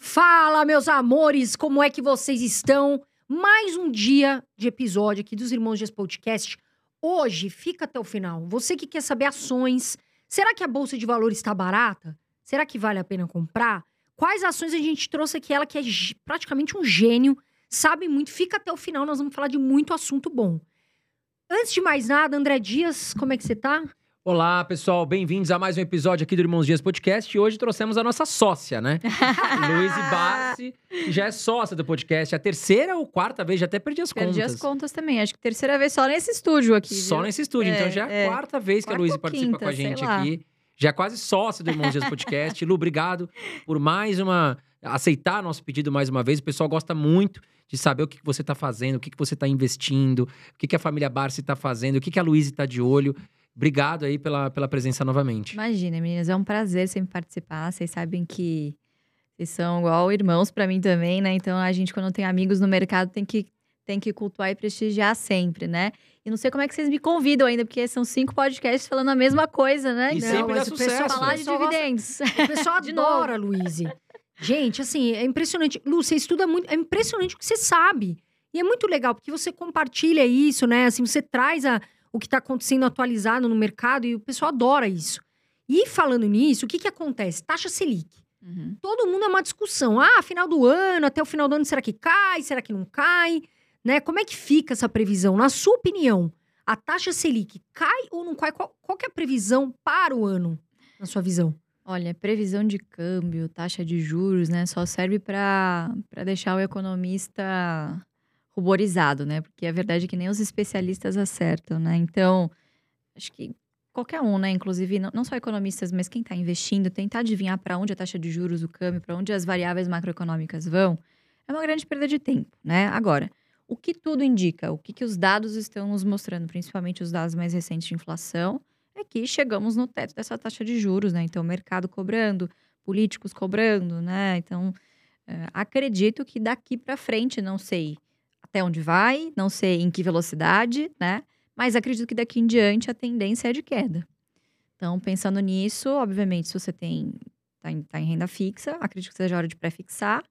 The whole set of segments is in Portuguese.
Fala, meus amores, como é que vocês estão? Mais um dia de episódio aqui dos Irmãos Dias Podcast. Hoje, fica até o final. Você que quer saber ações, será que a bolsa de valores está barata? Será que vale a pena comprar? Quais ações a gente trouxe aqui? Ela que é praticamente um gênio, sabe muito. Fica até o final, nós vamos falar de muito assunto bom. Antes de mais nada, André Dias, como é que você tá? Olá, pessoal, bem-vindos a mais um episódio aqui do Irmãos Dias Podcast. E hoje trouxemos a nossa sócia, né? Luiz Bassi, que já é sócia do podcast. A terceira ou quarta vez, já até perdi as Perdi contas. as contas também. Acho que terceira vez só nesse estúdio aqui. Só viu? nesse estúdio. então É, já é a é. quarta vez que a Luiz participa quinta, com a gente aqui. Já é quase sócia do Irmãos Dias Podcast. Lu, obrigado por mais uma. aceitar nosso pedido mais uma vez. O pessoal gosta muito de saber o que você está fazendo, o que você está investindo, o que a família Barsi está fazendo, o que que a Luiz está de olho. Obrigado aí pela, pela presença novamente. Imagina, meninas, é um prazer sempre participar. Vocês sabem que vocês são igual irmãos pra mim também, né? Então a gente, quando tem amigos no mercado, tem que, tem que cultuar e prestigiar sempre, né? E não sei como é que vocês me convidam ainda, porque são cinco podcasts falando a mesma coisa, né? E Então, sempre dá mas o pessoal sucesso. falar de pessoal gosta- dividendos. O pessoal De adora, Luiz. Gente, assim, é impressionante. Lu, você estuda muito. É impressionante o que você sabe. E é muito legal, porque você compartilha isso, né? Assim, você traz a, o que está acontecendo atualizado no mercado e o pessoal adora isso. E falando nisso, o que, que acontece? Taxa Selic. Uhum. Todo mundo é uma discussão. Ah, final do ano, até o final do ano, será que cai? Será que não cai? Né? Como é que fica essa previsão? Na sua opinião, a taxa Selic cai ou não cai? Qual, qual é a previsão para o ano, na sua visão? Olha, previsão de câmbio, taxa de juros, né? Só serve para deixar o economista ruborizado, né? Porque a verdade é que nem os especialistas acertam, né? Então, acho que qualquer um, né? Inclusive, não, não só economistas, mas quem está investindo, tentar adivinhar para onde a taxa de juros, o câmbio, para onde as variáveis macroeconômicas vão, é uma grande perda de tempo, né? Agora, o que tudo indica, o que, que os dados estão nos mostrando, principalmente os dados mais recentes de inflação, é que chegamos no teto dessa taxa de juros, né? Então, o mercado cobrando, políticos cobrando, né? Então, eh, acredito que daqui para frente, não sei até onde vai, não sei em que velocidade, né? Mas acredito que daqui em diante a tendência é de queda. Então, pensando nisso, obviamente, se você tem tá em, tá em renda fixa, acredito que seja a hora de pré-fixar.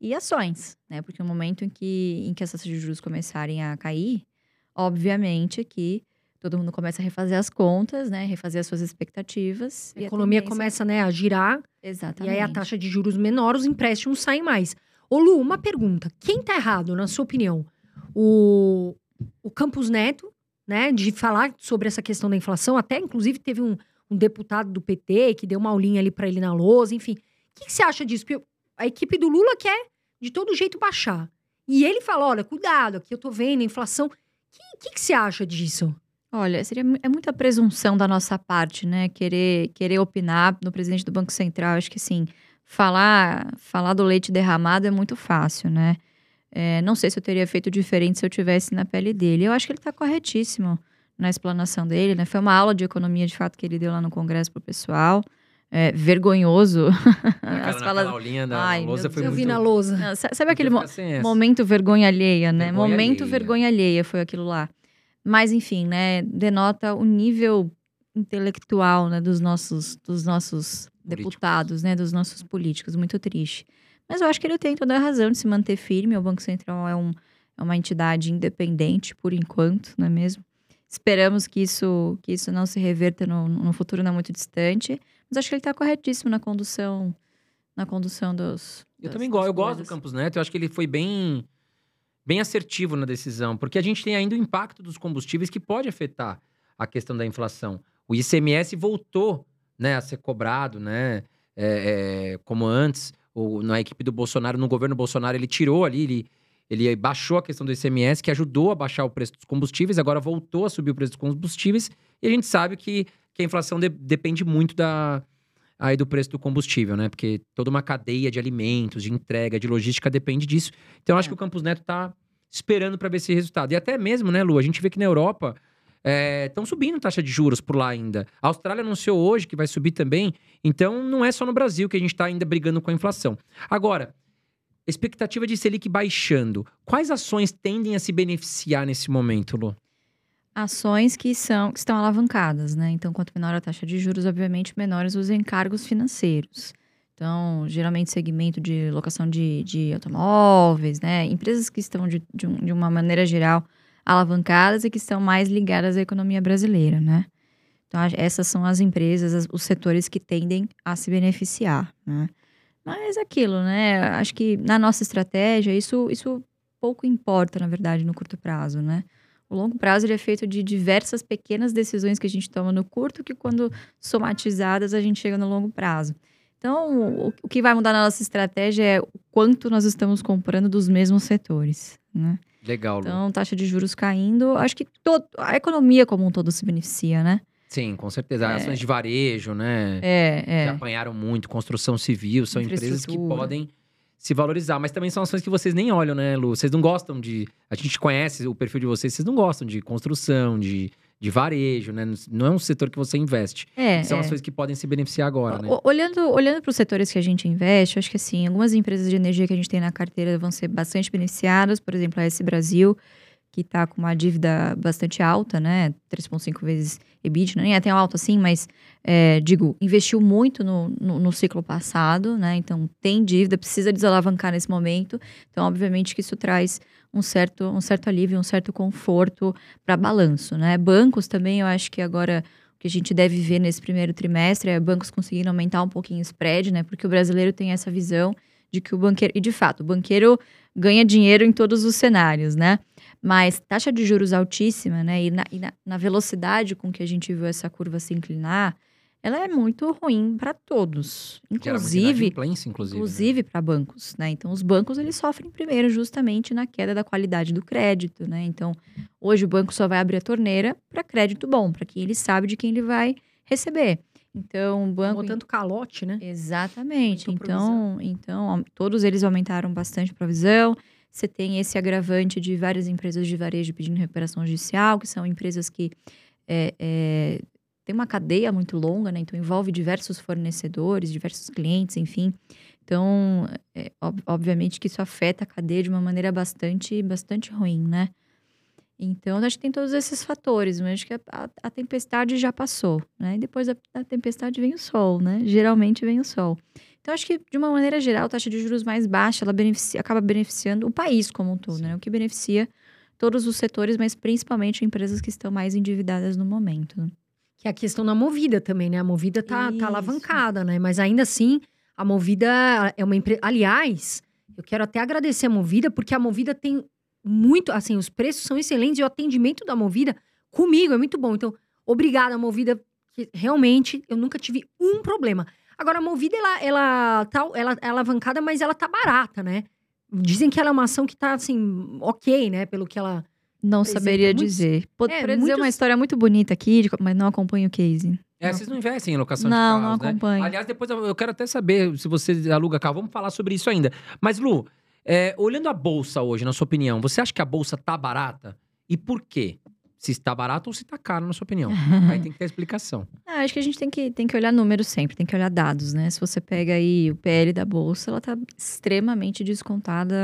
E ações, né? Porque no momento em que, em que essas taxas de juros começarem a cair, obviamente que todo mundo começa a refazer as contas, né? Refazer as suas expectativas. A economia tendência- começa né, a girar Exatamente. e aí a taxa de juros menor, os empréstimos saem mais. Ô Lu, uma pergunta. Quem tá errado, na sua opinião? O, o Campos Neto, né, de falar sobre essa questão da inflação, até inclusive teve um, um deputado do PT que deu uma aulinha ali pra ele na lousa, enfim. O que, que você acha disso? Porque a equipe do Lula quer de todo jeito baixar. E ele fala: olha, cuidado, aqui eu tô vendo a inflação. O que, que, que você acha disso? Olha, seria é muita presunção da nossa parte, né? Querer, querer opinar no presidente do Banco Central. Acho que assim, falar, falar do leite derramado é muito fácil, né? É, não sei se eu teria feito diferente se eu tivesse na pele dele. Eu acho que ele está corretíssimo na explanação dele, né? Foi uma aula de economia, de fato, que ele deu lá no Congresso pro pessoal. É, vergonhoso. Aquela, As falas- aulinha da Ai, lousa foi eu muito... vi na lousa. Não, sa- sabe aquele mo-. Momento vergonha alheia, né? Vergonha Momento alheia. vergonha alheia foi aquilo lá. Mas enfim, né, denota o nível intelectual, né, dos nossos dos nossos. Deputados, né, dos nossos políticos, muito triste. Mas eu acho que ele tem toda a razão de se manter firme. O Banco Central é, um, é uma entidade independente por enquanto, não é mesmo? Esperamos que isso que isso não se reverta no, no futuro não muito distante. Mas acho que ele está corretíssimo na condução na condução dos Eu das- também gosto, eu gosto do. Campos Neto, eu acho que ele foi bem bem assertivo na decisão, porque a gente tem ainda o impacto dos combustíveis que pode afetar a questão da inflação. O ICMS voltou, né, a ser cobrado, né, é, é, como antes, o, na equipe do Bolsonaro, no governo Bolsonaro, ele tirou ali, ele, ele baixou a questão do ICMS, que ajudou a baixar o preço dos combustíveis, agora voltou a subir o preço dos combustíveis, e a gente sabe que, que a inflação de- depende muito da, aí do preço do combustível, né? Porque toda uma cadeia de alimentos, de entrega, de logística depende disso. Então, eu acho É. que o Campos Neto tá esperando para ver esse resultado. E até mesmo, né, Lu? A gente vê que na Europa estão subindo taxa de juros por lá ainda. A Austrália anunciou hoje que vai subir também. Então, não é só no Brasil que a gente está ainda brigando com a inflação. Agora, expectativa de Selic baixando. Quais ações tendem a se beneficiar nesse momento, Lu? ações que são que estão alavancadas, né? Então, quanto menor a taxa de juros, obviamente, menores os encargos financeiros. Então, geralmente segmento de locação de, de automóveis, né? Empresas que estão de, de, um, de uma maneira geral alavancadas e que estão mais ligadas à economia brasileira, né? Então, essas são as empresas, os setores que tendem a se beneficiar, né? Mas aquilo, né? Acho que na nossa estratégia, isso, isso pouco importa, na verdade, no curto prazo, né? O longo prazo ele é feito de diversas pequenas decisões que a gente toma no curto, que quando somatizadas a gente chega no longo prazo. Então, o, que vai mudar na nossa estratégia é o quanto nós estamos comprando dos mesmos setores, né? Legal, Lu. Então, taxa de juros caindo, acho que todo, a economia como um todo se beneficia, né? Sim, com certeza. É. Ações de varejo, né? É, Que é. apanharam muito, construção civil, são empresas que podem se valorizar, mas também são ações que vocês nem olham, né, Lu? Vocês não gostam de. A gente conhece o perfil de vocês, vocês não gostam de construção, de, de varejo, né? Não é um setor que você investe. É, São é. ações que podem se beneficiar agora, né? Olhando, olhando para os setores que a gente investe, acho que assim, algumas empresas de energia que a gente tem na carteira vão ser bastante beneficiadas, por exemplo, a S Brasil, que está com uma dívida bastante alta, né? 3,5 vezes EBITDA, nem é tão alto assim, mas é, digo, investiu muito no, no, no ciclo passado, né? Então tem dívida, precisa desalavancar nesse momento. Então, obviamente que isso traz um certo, um certo alívio, um certo conforto para balanço, né? Bancos também, eu acho que agora o que a gente deve ver nesse primeiro trimestre é bancos conseguindo aumentar um pouquinho o spread, né? Porque o brasileiro tem essa visão de que o banqueiro. E de fato, o banqueiro ganha dinheiro em todos os cenários, né? Mas taxa de juros altíssima, né? E na, e na- na velocidade com que a gente viu essa curva se inclinar, ela é muito ruim para todos. Inclusive, inadimplência, inclusive. né? inclusive para bancos, né? Então os bancos eles sofrem primeiro justamente na queda da qualidade do crédito, né? Então hoje o banco só vai abrir a torneira para crédito bom, para quem ele sabe de quem ele vai receber. Então o banco tanto calote, né? Exatamente. Então, então todos eles aumentaram bastante a provisão. Você tem esse agravante de várias empresas de varejo pedindo recuperação judicial, que são empresas que é, é, têm uma cadeia muito longa, né? Então envolve diversos fornecedores, diversos clientes, enfim. Então, é, ob- obviamente que isso afeta a cadeia de uma maneira bastante, bastante ruim, né? Então, acho que tem todos esses fatores, mas acho que a, a- a tempestade já passou, né? E depois da, da tempestade vem o sol, né? Geralmente vem o sol. Então, acho que, de uma maneira geral, a taxa de juros mais baixa, ela beneficia- acaba beneficiando o país como um todo, Sim. né? O que beneficia todos os setores, mas principalmente empresas que estão mais endividadas no momento. né? Que é a questão da Movida também, né? A Movida tá, Isso. tá alavancada, né? Mas ainda assim, a Movida é uma empresa. Aliás, eu quero até agradecer a Movida, porque a Movida tem muito. Assim, os preços são excelentes e o atendimento da Movida comigo é muito bom. Então, obrigada, Movida, que realmente eu nunca tive um problema. Agora, a Movida, ela, ela, tá, ela é alavancada, mas ela tá barata, né? Dizem que ela é uma ação que tá, assim, ok, né? Pelo que ela. Não saberia muitos- dizer. Pod- é, Poderia dizer uma muitos- história muito bonita aqui, de mas não acompanho o case. É, Não. vocês não investem em locação Não, de não carros, né? acompanho. Aliás, depois eu eu quero até saber se você aluga carro. Vamos falar sobre isso ainda. Mas, Lu, é, olhando a bolsa hoje, na sua opinião, você acha que a bolsa tá barata? E por quê? Se está barato ou se está caro, na sua opinião? Aí tem que ter explicação. Ah, acho que a gente tem que, tem que olhar números sempre, tem que olhar dados, né? Se você pega aí o PL da Bolsa, ela tá extremamente descontada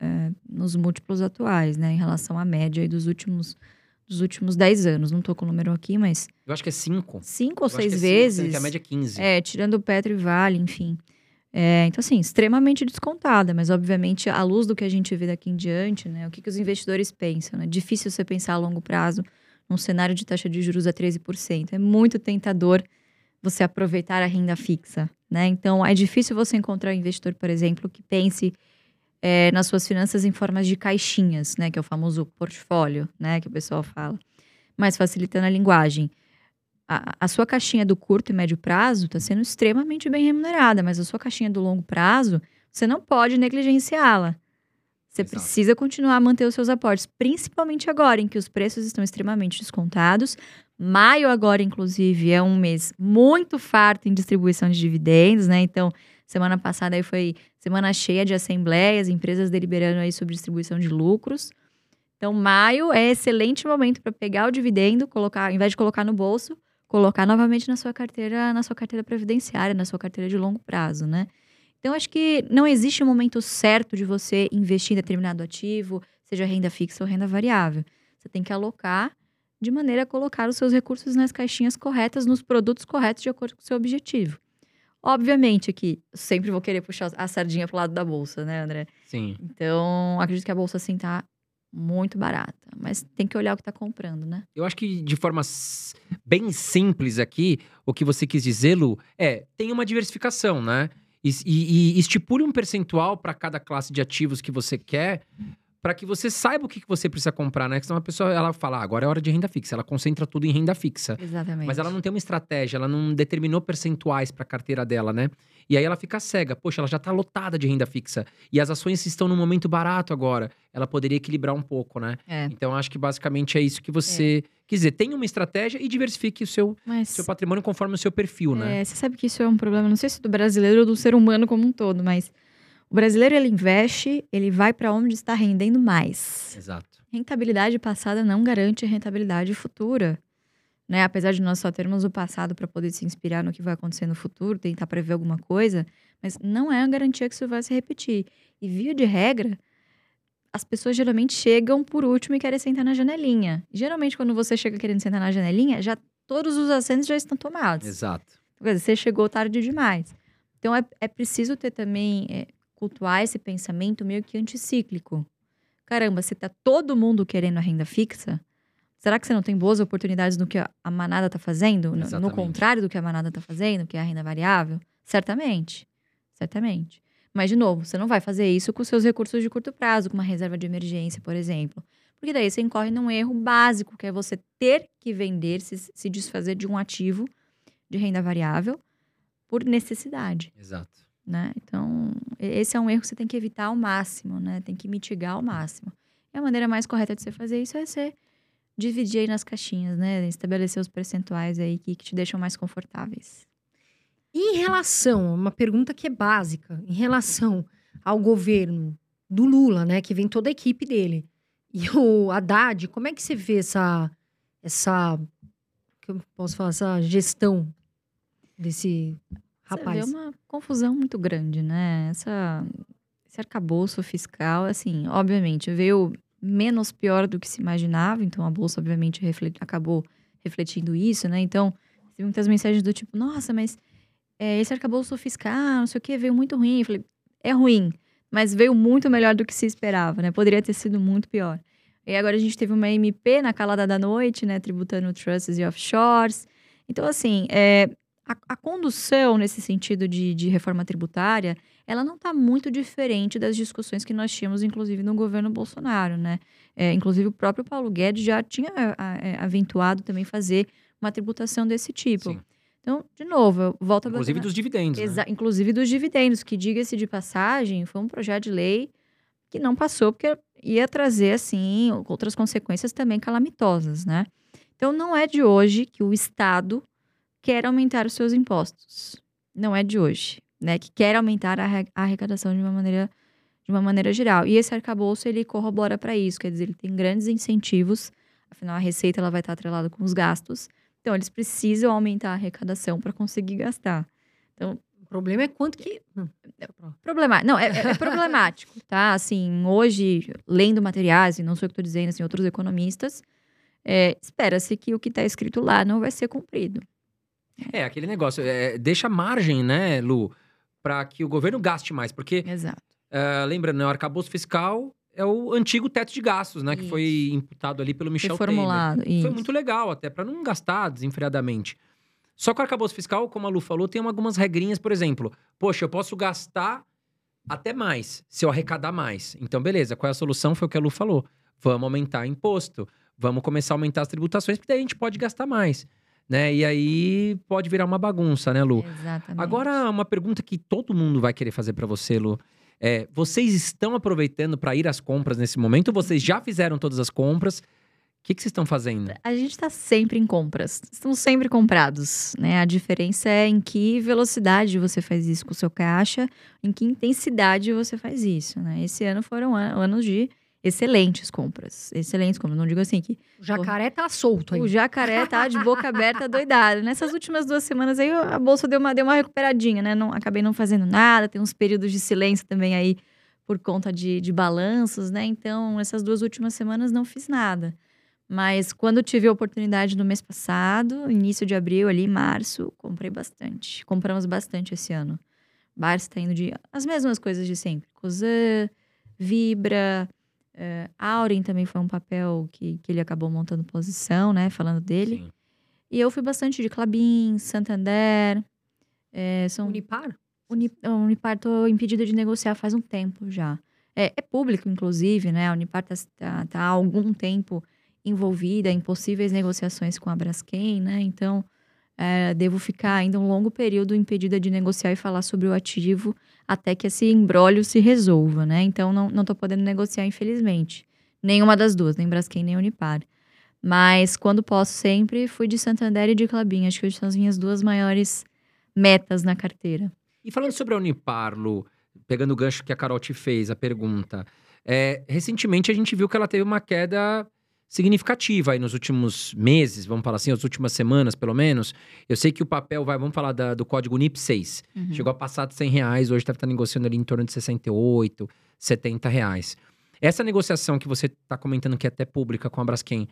é, é, nos múltiplos atuais, né? Em relação à média dos últimos, dos últimos 10 anos. Não tô com o número aqui, mas Eu acho que é 5. cinco ou seis vezes. Que a média é 15. É, tirando o Petro e Vale, enfim. É, então, assim, extremamente descontada, mas obviamente, à luz do que a gente vê daqui em diante, né? O que, que os investidores pensam, né? Difícil você pensar a longo prazo num cenário de taxa de juros a 13%. É muito tentador você aproveitar a renda fixa, né? Então, é difícil você encontrar um investidor, por exemplo, que pense é, nas suas finanças em formas de caixinhas, né? Que é o famoso portfólio, né? Que o pessoal fala. Mas facilitando a linguagem a, a sua caixinha do curto e médio prazo está sendo extremamente bem remunerada, mas a sua caixinha do longo prazo, você não pode negligenciá-la. Você Exato. precisa continuar a manter os seus aportes, principalmente agora em que os preços estão extremamente descontados. Maio agora, inclusive, é um mês muito farto em distribuição de dividendos, né? Então, semana passada aí foi semana cheia de assembleias, empresas deliberando aí sobre distribuição de lucros. Então, maio é excelente momento para pegar o dividendo, colocar, ao invés de colocar no bolso, colocar novamente na sua carteira, na sua carteira previdenciária, na sua carteira de longo prazo, né? Então, acho que não existe um momento certo de você investir em determinado ativo, seja renda fixa ou renda variável. Você tem que alocar de maneira a colocar os seus recursos nas caixinhas corretas, nos produtos corretos, de acordo com o seu objetivo. Obviamente que sempre vou querer puxar a sardinha pro lado da bolsa, né, André? Sim. Então, acredito que a bolsa assim tá muito barata, mas tem que olhar o que tá comprando, né? Eu acho que de forma bem simples aqui, o que você quis dizer, Lu, é tem uma diversificação, né? E, e- e estipule um percentual para cada classe de ativos que você quer, para que você saiba o que que você precisa comprar, né? Que senão a pessoa ela fala, "Ah, agora é hora de renda fixa, ela concentra tudo em renda fixa. Exatamente. Mas ela não tem uma estratégia, ela não determinou percentuais para a carteira dela, né? E aí ela fica cega. Poxa, ela já tá lotada de renda fixa. E as ações estão num momento barato agora. Ela poderia equilibrar um pouco, né? É, Então, acho que basicamente é isso que você quer dizer. Tenha uma estratégia e diversifique o seu, mas seu patrimônio conforme o seu perfil, né? É, você sabe que isso é um problema, não sei se do brasileiro ou do ser humano como um todo, mas o brasileiro ele investe, ele vai para onde está rendendo mais. Exato. Rentabilidade passada não garante rentabilidade futura. Né? Apesar de nós só termos o passado para poder se inspirar no que vai acontecer no futuro, tentar prever alguma coisa, mas não é a garantia que isso vai se repetir. E via de regra, as pessoas geralmente chegam por último e querem sentar na janelinha. Geralmente, quando você chega querendo sentar na janelinha, já todos os assentos já estão tomados. Exato. Quer dizer, você chegou tarde demais. Então é, é preciso ter também, é, cultuar esse pensamento meio que anticíclico. Caramba, se tá todo mundo querendo a renda fixa, será que você não tem boas oportunidades no que a manada está fazendo? No- No, contrário do que a manada está fazendo, que é a renda variável? Certamente. Certamente. Mas, de novo, você não vai fazer isso com seus recursos de curto prazo, com uma reserva de emergência, por exemplo. Porque daí você incorre num erro básico, que é você ter que vender, se, se desfazer de um ativo de renda variável por necessidade, Exato. Né? Então, esse é um erro que você tem que evitar ao máximo, né? Tem que mitigar ao máximo. E a maneira mais correta de você fazer isso é você dividir aí nas caixinhas, né? Estabelecer os percentuais aí que, que te deixam mais confortáveis. E em relação, uma pergunta que é básica, em relação ao governo do Lula, né, que vem toda a equipe dele, e o Haddad, como é que você vê essa, essa, que eu posso falar, essa gestão desse rapaz? Você vê uma confusão muito grande, né? Essa, esse arcabouço fiscal, assim, obviamente, veio menos pior do que se imaginava, então a Bolsa, obviamente, refle- acabou refletindo isso, né? Então, tem muitas mensagens do tipo, nossa, mas é, esse arcabouço fiscal, não sei o que, veio muito ruim. Eu falei, é ruim, mas veio muito melhor do que se esperava, né? Poderia ter sido muito pior. E agora a gente teve uma MP na calada da noite, né? Tributando trusts e offshores. Então, assim, é, a, a condução nesse sentido de, de reforma tributária, ela não está muito diferente das discussões que nós tínhamos, inclusive, no governo Bolsonaro, né? É, inclusive, o próprio Paulo Guedes já tinha a- a- aventuado também fazer uma tributação desse tipo. Sim. Então, de novo, eu volto a Inclusive bater dos dividendos, né? Exa- Inclusive dos dividendos, que diga-se de passagem, foi um projeto de lei que não passou, porque ia trazer, assim, outras consequências também calamitosas, né? Então, não é de hoje que o Estado quer aumentar os seus impostos. Não é de hoje, né? Que quer aumentar a arre- a arrecadação de uma maneira, de uma maneira geral. E esse arcabouço, ele corrobora para isso, quer dizer, ele tem grandes incentivos, afinal, a receita ela vai estar atrelada com os gastos, então eles precisam aumentar a arrecadação para conseguir gastar. O problema é quanto que... Lá. Problemático. Não, é, é- é problemático, tá? Assim, hoje, lendo materiais, e não sou eu que estou dizendo, assim, outros economistas, é, espera-se que o que está escrito lá não vai ser cumprido. É, aquele negócio. é, deixa margem, né, Lu, para que o governo gaste mais. Porque, Exato. ah, lembrando, né, o arcabouço fiscal é o antigo teto de gastos, né? Que foi Isso. imputado ali pelo Michel Temer. Reformulado. Foi isso. muito legal, até para não gastar desenfreadamente. Só que o arcabouço fiscal, como a Lu falou, tem algumas regrinhas, por exemplo. Poxa, eu posso gastar até mais, se eu arrecadar mais. Então, beleza, qual é a solução? Foi o que a Lu falou. Vamos aumentar imposto, vamos começar a aumentar as tributações, porque daí a gente pode gastar mais. Né? E aí pode virar uma bagunça, né, Lu? Exatamente. Agora, uma pergunta que todo mundo vai querer fazer para você, Lu. É, vocês estão aproveitando para ir às compras nesse momento? Vocês já fizeram todas as compras? O que, que vocês estão fazendo? A gente está sempre em compras. Estamos sempre comprados, né? A diferença é em que velocidade você faz isso com o seu caixa, em que intensidade você faz isso, né? Esse ano foram an- anos de excelentes compras. Excelentes compras. Não digo assim que O jacaré tá solto aí. o jacaré tá de boca aberta doidado. Nessas últimas duas semanas aí, a bolsa deu uma, deu uma recuperadinha, né? Não, acabei não fazendo nada, tem uns períodos de silêncio também aí por conta de, de balanços, né? Então, essas duas últimas semanas não fiz nada. Mas quando tive a oportunidade no mês passado, início de abril, ali, março, comprei bastante. Compramos bastante esse ano. Barça está indo de as mesmas coisas de sempre. Cosan, Vibra, uh, Auren também foi um papel que, que ele acabou montando posição, né? Falando dele. Sim. E eu fui bastante de Clabin, Santander. É, são Unipar? Uni, Unipar tô impedida de negociar faz um tempo já. É, é público, inclusive, né? A Unipar está tá, tá há algum tempo envolvida em possíveis negociações com a Braskem, né? Então, é, devo ficar ainda um longo período impedida de negociar e falar sobre o ativo até que esse embrólio se resolva, né? Então, não, não tô podendo negociar, infelizmente. Nenhuma das duas, nem Braskem nem Unipar. Mas, quando posso sempre, fui de Santander e de Clabin. Acho que são as minhas duas maiores metas na carteira. E falando sobre a Unipar, Lu, pegando o gancho que a Carol te fez, a pergunta. É, recentemente a gente viu que ela teve uma queda significativa aí nos últimos meses, vamos falar assim, as últimas semanas, pelo menos. Eu sei que o papel vai, vamos falar da- do código NIP 6. Uhum. Chegou a passar de 100 reais, hoje deve estar negociando ali em torno de 68, 70 reais. Essa negociação que você está comentando que é até pública com a Braskem,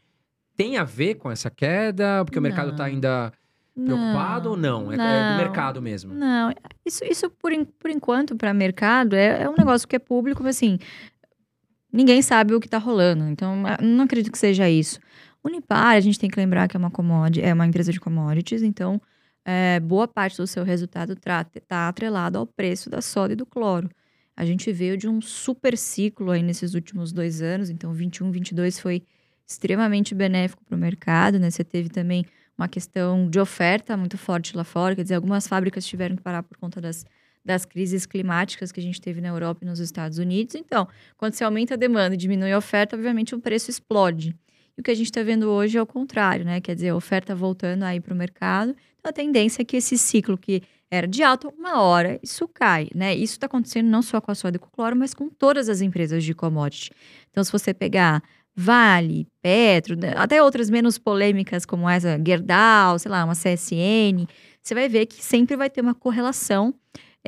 tem a ver com essa queda? Porque o mercado está Não. ainda preocupado ou não? É, é do não. mercado mesmo? Não, isso, isso por, por enquanto, para mercado, é, é um negócio que é público, mas assim, ninguém sabe o que tá rolando. Então, a- não acredito que seja isso. Unipar, a gente tem que lembrar que é uma commodity, é uma empresa de commodities, então é, boa parte do seu resultado está atrelado ao preço da soda e do cloro. A gente veio de um super ciclo aí nesses últimos dois anos, então 21, 22 foi extremamente benéfico para o mercado, né? Você teve também uma questão de oferta muito forte lá fora, quer dizer, algumas fábricas tiveram que parar por conta das, das crises climáticas que a gente teve na Europa e nos Estados Unidos. Então, quando você aumenta a demanda e diminui a oferta, obviamente o preço explode. E o que a gente está vendo hoje é o contrário, né? Quer dizer, a oferta voltando aí para o mercado. Então, a tendência é que esse ciclo que era de alta, uma hora isso cai, né? Isso está acontecendo não só com a soda e com o cloro, mas com todas as empresas de commodity. Então, se você pegar Vale, Petro, né, até outras menos polêmicas como essa, Gerdau, sei lá, uma CSN, você vai ver que sempre vai ter uma correlação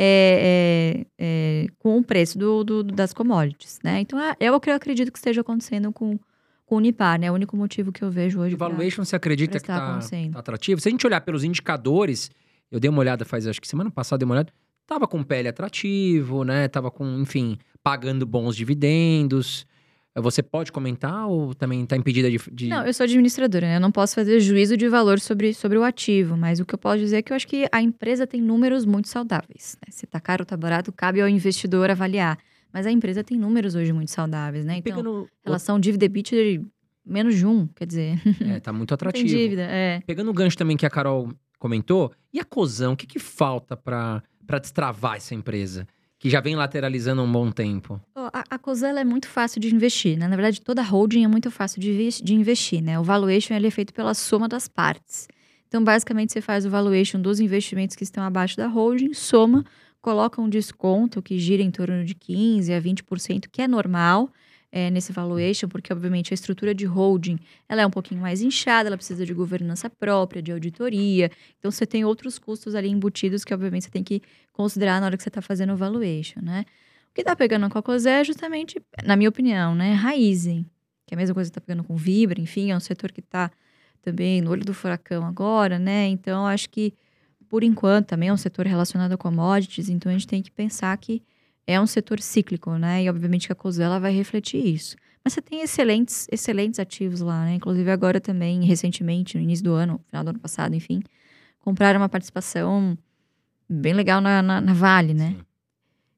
é, é, é, com o preço do, do- das commodities, né? Então, é, é o que eu acredito que esteja acontecendo com, com o Unipar, né? É o único motivo que eu vejo hoje. O valuation, você acredita que estar está acontecendo. atrativo? Se a gente olhar pelos indicadores, eu dei uma olhada faz, acho que semana passada, dei uma olhada, tava com PL atrativo, né? Tava com, enfim, pagando bons dividendos. Você pode comentar ou também está impedida de... de- Não, eu sou administradora, né? Eu não posso fazer juízo de valor sobre, sobre o ativo, mas o que eu posso dizer é que eu acho que a empresa tem números muito saudáveis. né? Se tá caro ou tá barato, cabe ao investidor avaliar. Mas a empresa tem números hoje muito saudáveis, né? Então, Pegando... relação dívida EBITDA de menos de um, quer dizer, É, tá muito não tem atrativo. dívida, é. Pegando o gancho também que a Carol comentou, e a Cozão, o que, que falta para destravar essa empresa? Que já vem lateralizando há um bom tempo. A, a é muito fácil de investir, né? Na verdade, toda holding é muito fácil de, de investir, né? O valuation ele é feito pela soma das partes. Então, basicamente, você faz o valuation dos investimentos que estão abaixo da holding, soma, coloca um desconto que gira em torno de 15% a 20%, que é normal é, nesse valuation, porque, obviamente, a estrutura de holding ela é um pouquinho mais inchada, ela precisa de governança própria, de auditoria. Então, você tem outros custos ali embutidos que, obviamente, você tem que considerar na hora que você está fazendo o valuation, né? O que tá pegando com a Cosé é justamente, na minha opinião, né, Raizen, que é a mesma coisa que tá pegando com Vibra, enfim, é um setor que tá também no olho do furacão agora, né? Então, acho que, por enquanto, também é um setor relacionado a commodities, então a gente tem que pensar que é um setor cíclico, né? E, obviamente, que a Cosé ela vai refletir isso. Mas você tem excelentes, excelentes ativos lá, né? Inclusive, agora também, recentemente, no início do ano, final do ano passado, enfim, compraram uma participação bem legal na, na, na Vale, né? Sim.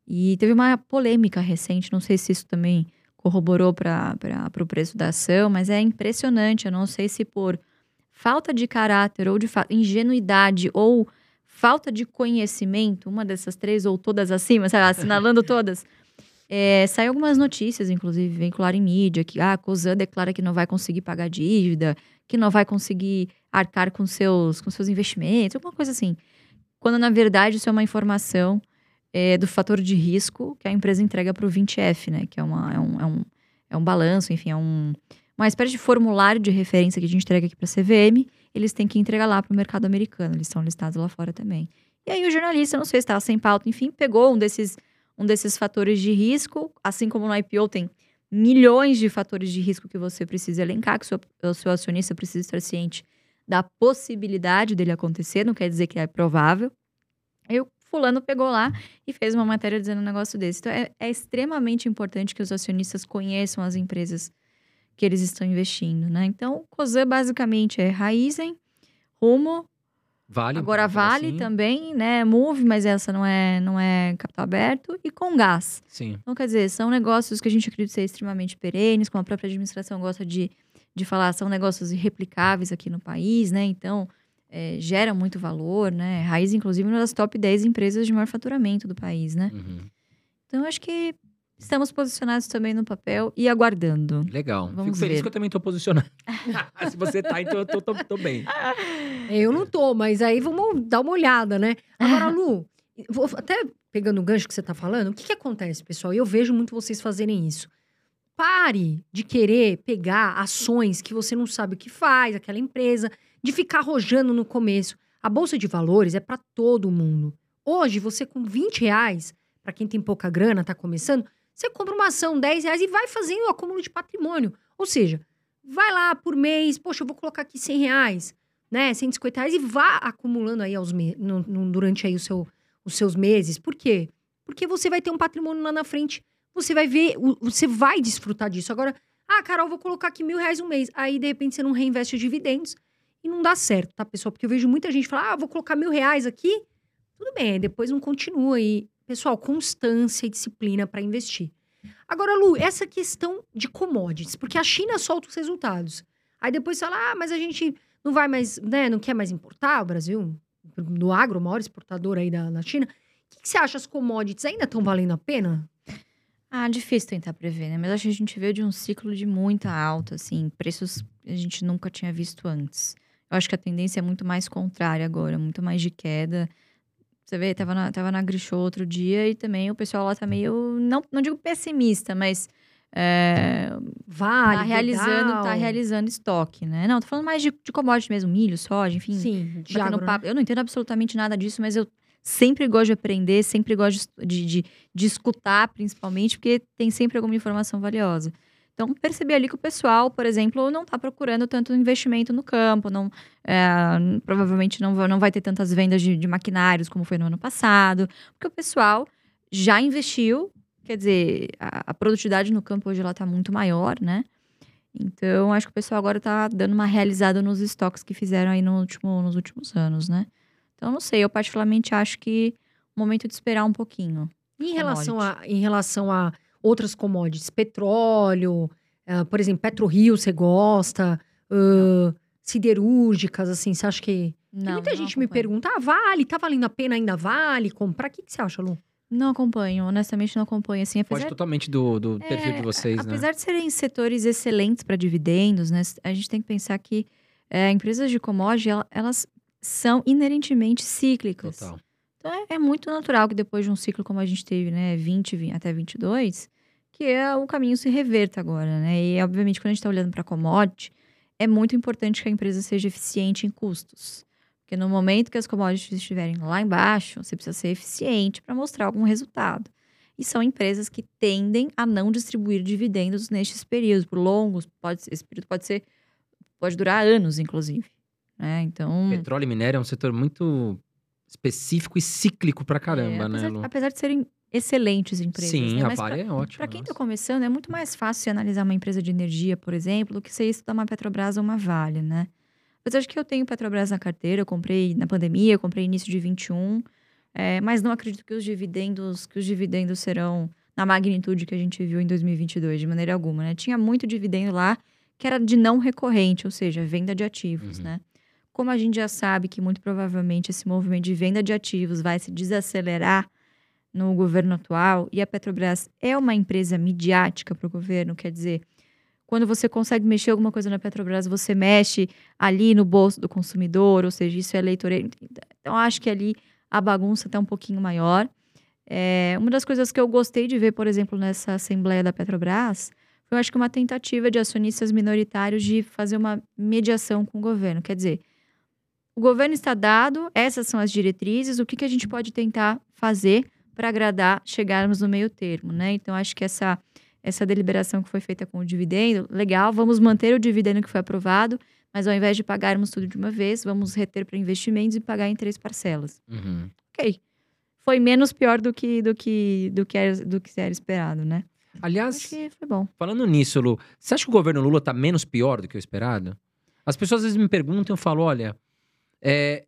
E teve uma polêmica recente, não sei se isso também corroborou para o preço da ação, mas é impressionante. Eu não sei se por falta de caráter ou de ingenuidade ou falta de conhecimento, uma dessas três ou todas acima, sabe, assinalando todas. É, saiu algumas notícias, inclusive, veicular em mídia, que ah, a Cosan declara que não vai conseguir pagar dívida, que não vai conseguir arcar com seus, com seus investimentos, alguma coisa assim. Quando, na verdade, isso é uma informação é, do fator de risco que a empresa entrega para o 20F, né? Que é, uma, é, um, é, um, é um balanço, enfim, é um, uma espécie de formulário de referência que a gente entrega aqui para a CVM. Eles têm que entregar lá para o mercado americano, eles são listados lá fora também. E aí o jornalista, não sei se estava sem pauta, enfim, pegou um desses, um desses fatores de risco, assim como no IPO tem milhões de fatores de risco que você precisa elencar, que o seu, o seu acionista precisa estar ciente da possibilidade dele acontecer, não quer dizer que é provável. E o fulano pegou lá e fez uma matéria dizendo um negócio desse. Então, é, é extremamente importante que os acionistas conheçam as empresas que eles estão investindo, né? Então, COSAN basicamente é Raizen, Rumo, Vale. agora Vale assim. também, né? Move, mas essa não é, não é capital aberto, e com gás. Sim. Então, quer dizer, são negócios que a gente acredita ser extremamente perenes, como a própria administração gosta de, de falar, são negócios irreplicáveis aqui no país, né? Então, é, gera muito valor, né? Raiz, inclusive, uma das top 10 empresas de maior faturamento do país, né? Uhum. Então, acho que estamos posicionados também no papel e aguardando. Legal. Vamos Fico feliz ver. que eu também tô posicionado. Se você tá, então eu tô, tô, tô bem. Eu não tô, mas aí vamos dar uma olhada, né? Agora, Lu, vou até pegando o gancho que você tá falando, o que que acontece, pessoal? E eu vejo muito vocês fazerem isso. Pare de querer pegar ações que você não sabe o que faz, aquela empresa, de ficar arrojando no começo. A Bolsa de Valores é para todo mundo. Hoje, você com 20 reais, para quem tem pouca grana, tá começando, você compra uma ação 10 reais e vai fazendo o acúmulo de patrimônio. Ou seja, vai lá por mês, poxa, eu vou colocar aqui 100 reais né, 150 reais e vá acumulando aí aos me- no- no- durante aí o seu, os seus meses. Por quê? Porque você vai ter um patrimônio lá na frente, você vai ver, você vai desfrutar disso. Agora, ah, Carol, vou colocar aqui mil reais um mês. Aí, de repente, você não reinveste os dividendos e não dá certo, tá, pessoal? Porque eu vejo muita gente falar, ah, vou colocar mil reais aqui. Tudo bem, depois não continua aí. Pessoal, constância e disciplina para investir. Agora, Lu, essa questão de commodities, porque a China solta os resultados. Aí depois fala, ah, mas a gente não vai mais, né, não quer mais importar o Brasil, no agro, o maior exportador aí da, da China. O que, que você acha? As commodities ainda estão valendo a pena? Ah, difícil tentar prever, né? Mas acho que a gente veio de um ciclo de muita alta, assim, preços a gente nunca tinha visto antes. Eu acho que a tendência é muito mais contrária agora, muito mais de queda. Você vê, tava na, tava na Grishow outro dia e também o pessoal lá tá meio, não, não digo pessimista, mas é, Vale, tá realizando, Gerdau. tá realizando estoque, né? Não, tô falando mais de, de commodity mesmo, milho, soja, enfim. Sim, de agro, né? papo. Eu não entendo absolutamente nada disso, mas eu sempre gosto de aprender, sempre gosto de, de, de, de escutar, principalmente, porque tem sempre alguma informação valiosa. Então, percebi ali que o pessoal, por exemplo, não está procurando tanto investimento no campo, não, é, provavelmente não vai, não vai ter tantas vendas de, de maquinários como foi no ano passado, porque o pessoal já investiu, quer dizer, a, a produtividade no campo hoje ela está muito maior, né? Então, acho que o pessoal agora está dando uma realizada nos estoques que fizeram aí no último, nos últimos anos, né? Então, não sei, eu particularmente acho que é momento de esperar um pouquinho. E em relação, a, em relação a outras commodities, petróleo, ah, por exemplo, PetroRio, você gosta? Ah, siderúrgicas, assim, você acha que... Não, muita não gente me acompanho. pergunta, ah, vale? Tá valendo a pena ainda? Vale? Comprar? O que, que você acha, Lu? Não acompanho, honestamente não acompanho. Assim, Pode apesar, totalmente do, do perfil É, de vocês, né? apesar de serem setores excelentes para dividendos, né? A gente tem que pensar que é, empresas de commodity, ela- elas são inerentemente cíclicas. Total. Então é, é muito natural que depois de um ciclo como a gente teve, né, 20, 20 até 22, que é, o caminho se reverta agora, né? E obviamente quando a gente está olhando para commodity, é muito importante que a empresa seja eficiente em custos. Porque no momento que as commodities estiverem lá embaixo, você precisa ser eficiente para mostrar algum resultado. E são empresas que tendem a não distribuir dividendos nestes períodos, por longos, pode esse período pode ser pode durar anos, inclusive. Né? Então, Petróleo e minério é um setor muito específico e cíclico pra caramba, É, né, apesar, Lu? apesar de serem excelentes empresas. Sim, né? a Mas Vale é ótima. Para quem está começando, é muito mais fácil você analisar uma empresa de energia, por exemplo, do que você estudar uma Petrobras ou uma Vale, né? Apesar de que eu tenho Petrobras na carteira, eu comprei na pandemia, eu comprei início de 21, é, mas não acredito que os dividendos, que os dividendos serão na magnitude que a gente viu em 2022, de maneira alguma, né? Tinha muito dividendo lá que era de não recorrente, ou seja, venda de ativos, Uhum. né? Como a gente já sabe que muito provavelmente esse movimento de venda de ativos vai se desacelerar no governo atual e a Petrobras é uma empresa midiática para o governo, quer dizer, quando você consegue mexer alguma coisa na Petrobras, você mexe ali no bolso do consumidor, ou seja, isso é eleitoreiro. Então, acho que ali a bagunça está um pouquinho maior. É, uma das coisas que eu gostei de ver, por exemplo, nessa Assembleia da Petrobras, foi, acho que uma tentativa de acionistas minoritários de fazer uma mediação com o governo. Quer dizer, o governo está dado, essas são as diretrizes, o que, que a gente pode tentar fazer para agradar, chegarmos no meio termo, né? Então, acho que essa, essa deliberação que foi feita com o dividendo, legal, vamos manter o dividendo que foi aprovado, mas ao invés de pagarmos tudo de uma vez, vamos reter para investimentos e pagar em três parcelas. Uhum. Ok. Foi menos pior do que do que do que era, do que era esperado, né? Aliás, foi bom. falando nisso, Lu, você acha que o governo Lula tá menos pior do que o esperado? As pessoas às vezes me perguntam, eu falo, olha, é,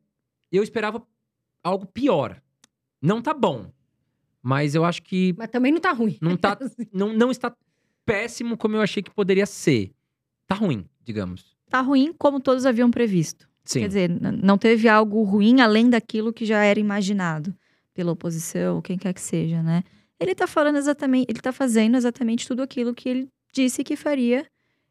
eu esperava algo pior. Não tá bom, mas eu acho que Mas também não tá ruim. não, tá, não, não está péssimo como eu achei que poderia ser. Tá ruim, digamos. Tá ruim como todos haviam previsto. Sim. Quer dizer, não teve algo ruim além daquilo que já era imaginado pela oposição, quem quer que seja, né? Ele tá falando exatamente, ele tá fazendo exatamente tudo aquilo que ele disse que faria,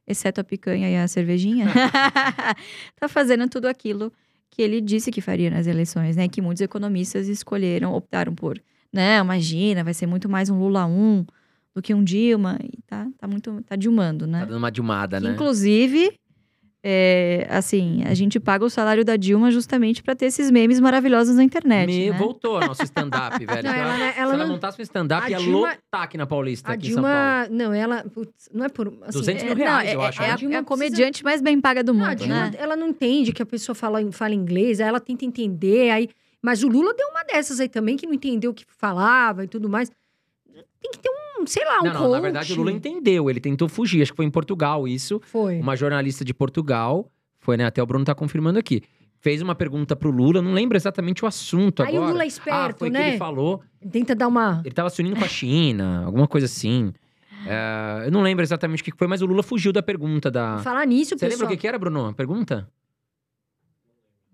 exceto a picanha e a cervejinha. tá fazendo tudo aquilo que ele disse que faria nas eleições, né? Que muitos economistas escolheram, optaram por, não, imagina, vai ser muito mais um Lula 1 do que um Dilma, e tá, tá muito, tá dilmando, né? Tá dando uma dilmada, Que, né? Inclusive, é, assim, a gente paga o salário da Dilma justamente pra ter esses memes maravilhosos na internet. Me né? voltou ao nosso stand-up, velho. Não, Se ela- Se ela ela não- montasse um stand-up, ia Dilma- lotar aqui na Paulista, A aqui em São Paulo. Dilma, não, ela, putz, não é por, assim, 200 é- mil não, reais, é, eu acho, É, né? a, Dilma é a precisa- comediante mais bem paga do Não, a mundo, Dilma, né? ela não entende que a pessoa fala, fala inglês, aí ela tenta entender, aí... Mas o Lula deu uma dessas aí também, que não entendeu o que falava e tudo mais. Tem que ter um, sei lá, um Não, não, na coach. verdade o Lula entendeu, ele tentou fugir, acho que foi em Portugal isso. Foi. Uma jornalista de Portugal, foi, né, até o Bruno tá confirmando aqui, fez uma pergunta pro Lula, não lembro exatamente o assunto Aí agora. o Lula é ah, esperto, foi que né? ele falou, Tenta dar uma... ele tava se unindo com a China, alguma coisa assim. É, eu não lembro exatamente o que foi, mas o Lula fugiu da pergunta da... Falar nisso, Ah. Você lembra pessoal... o que, que era, Bruno? A pergunta?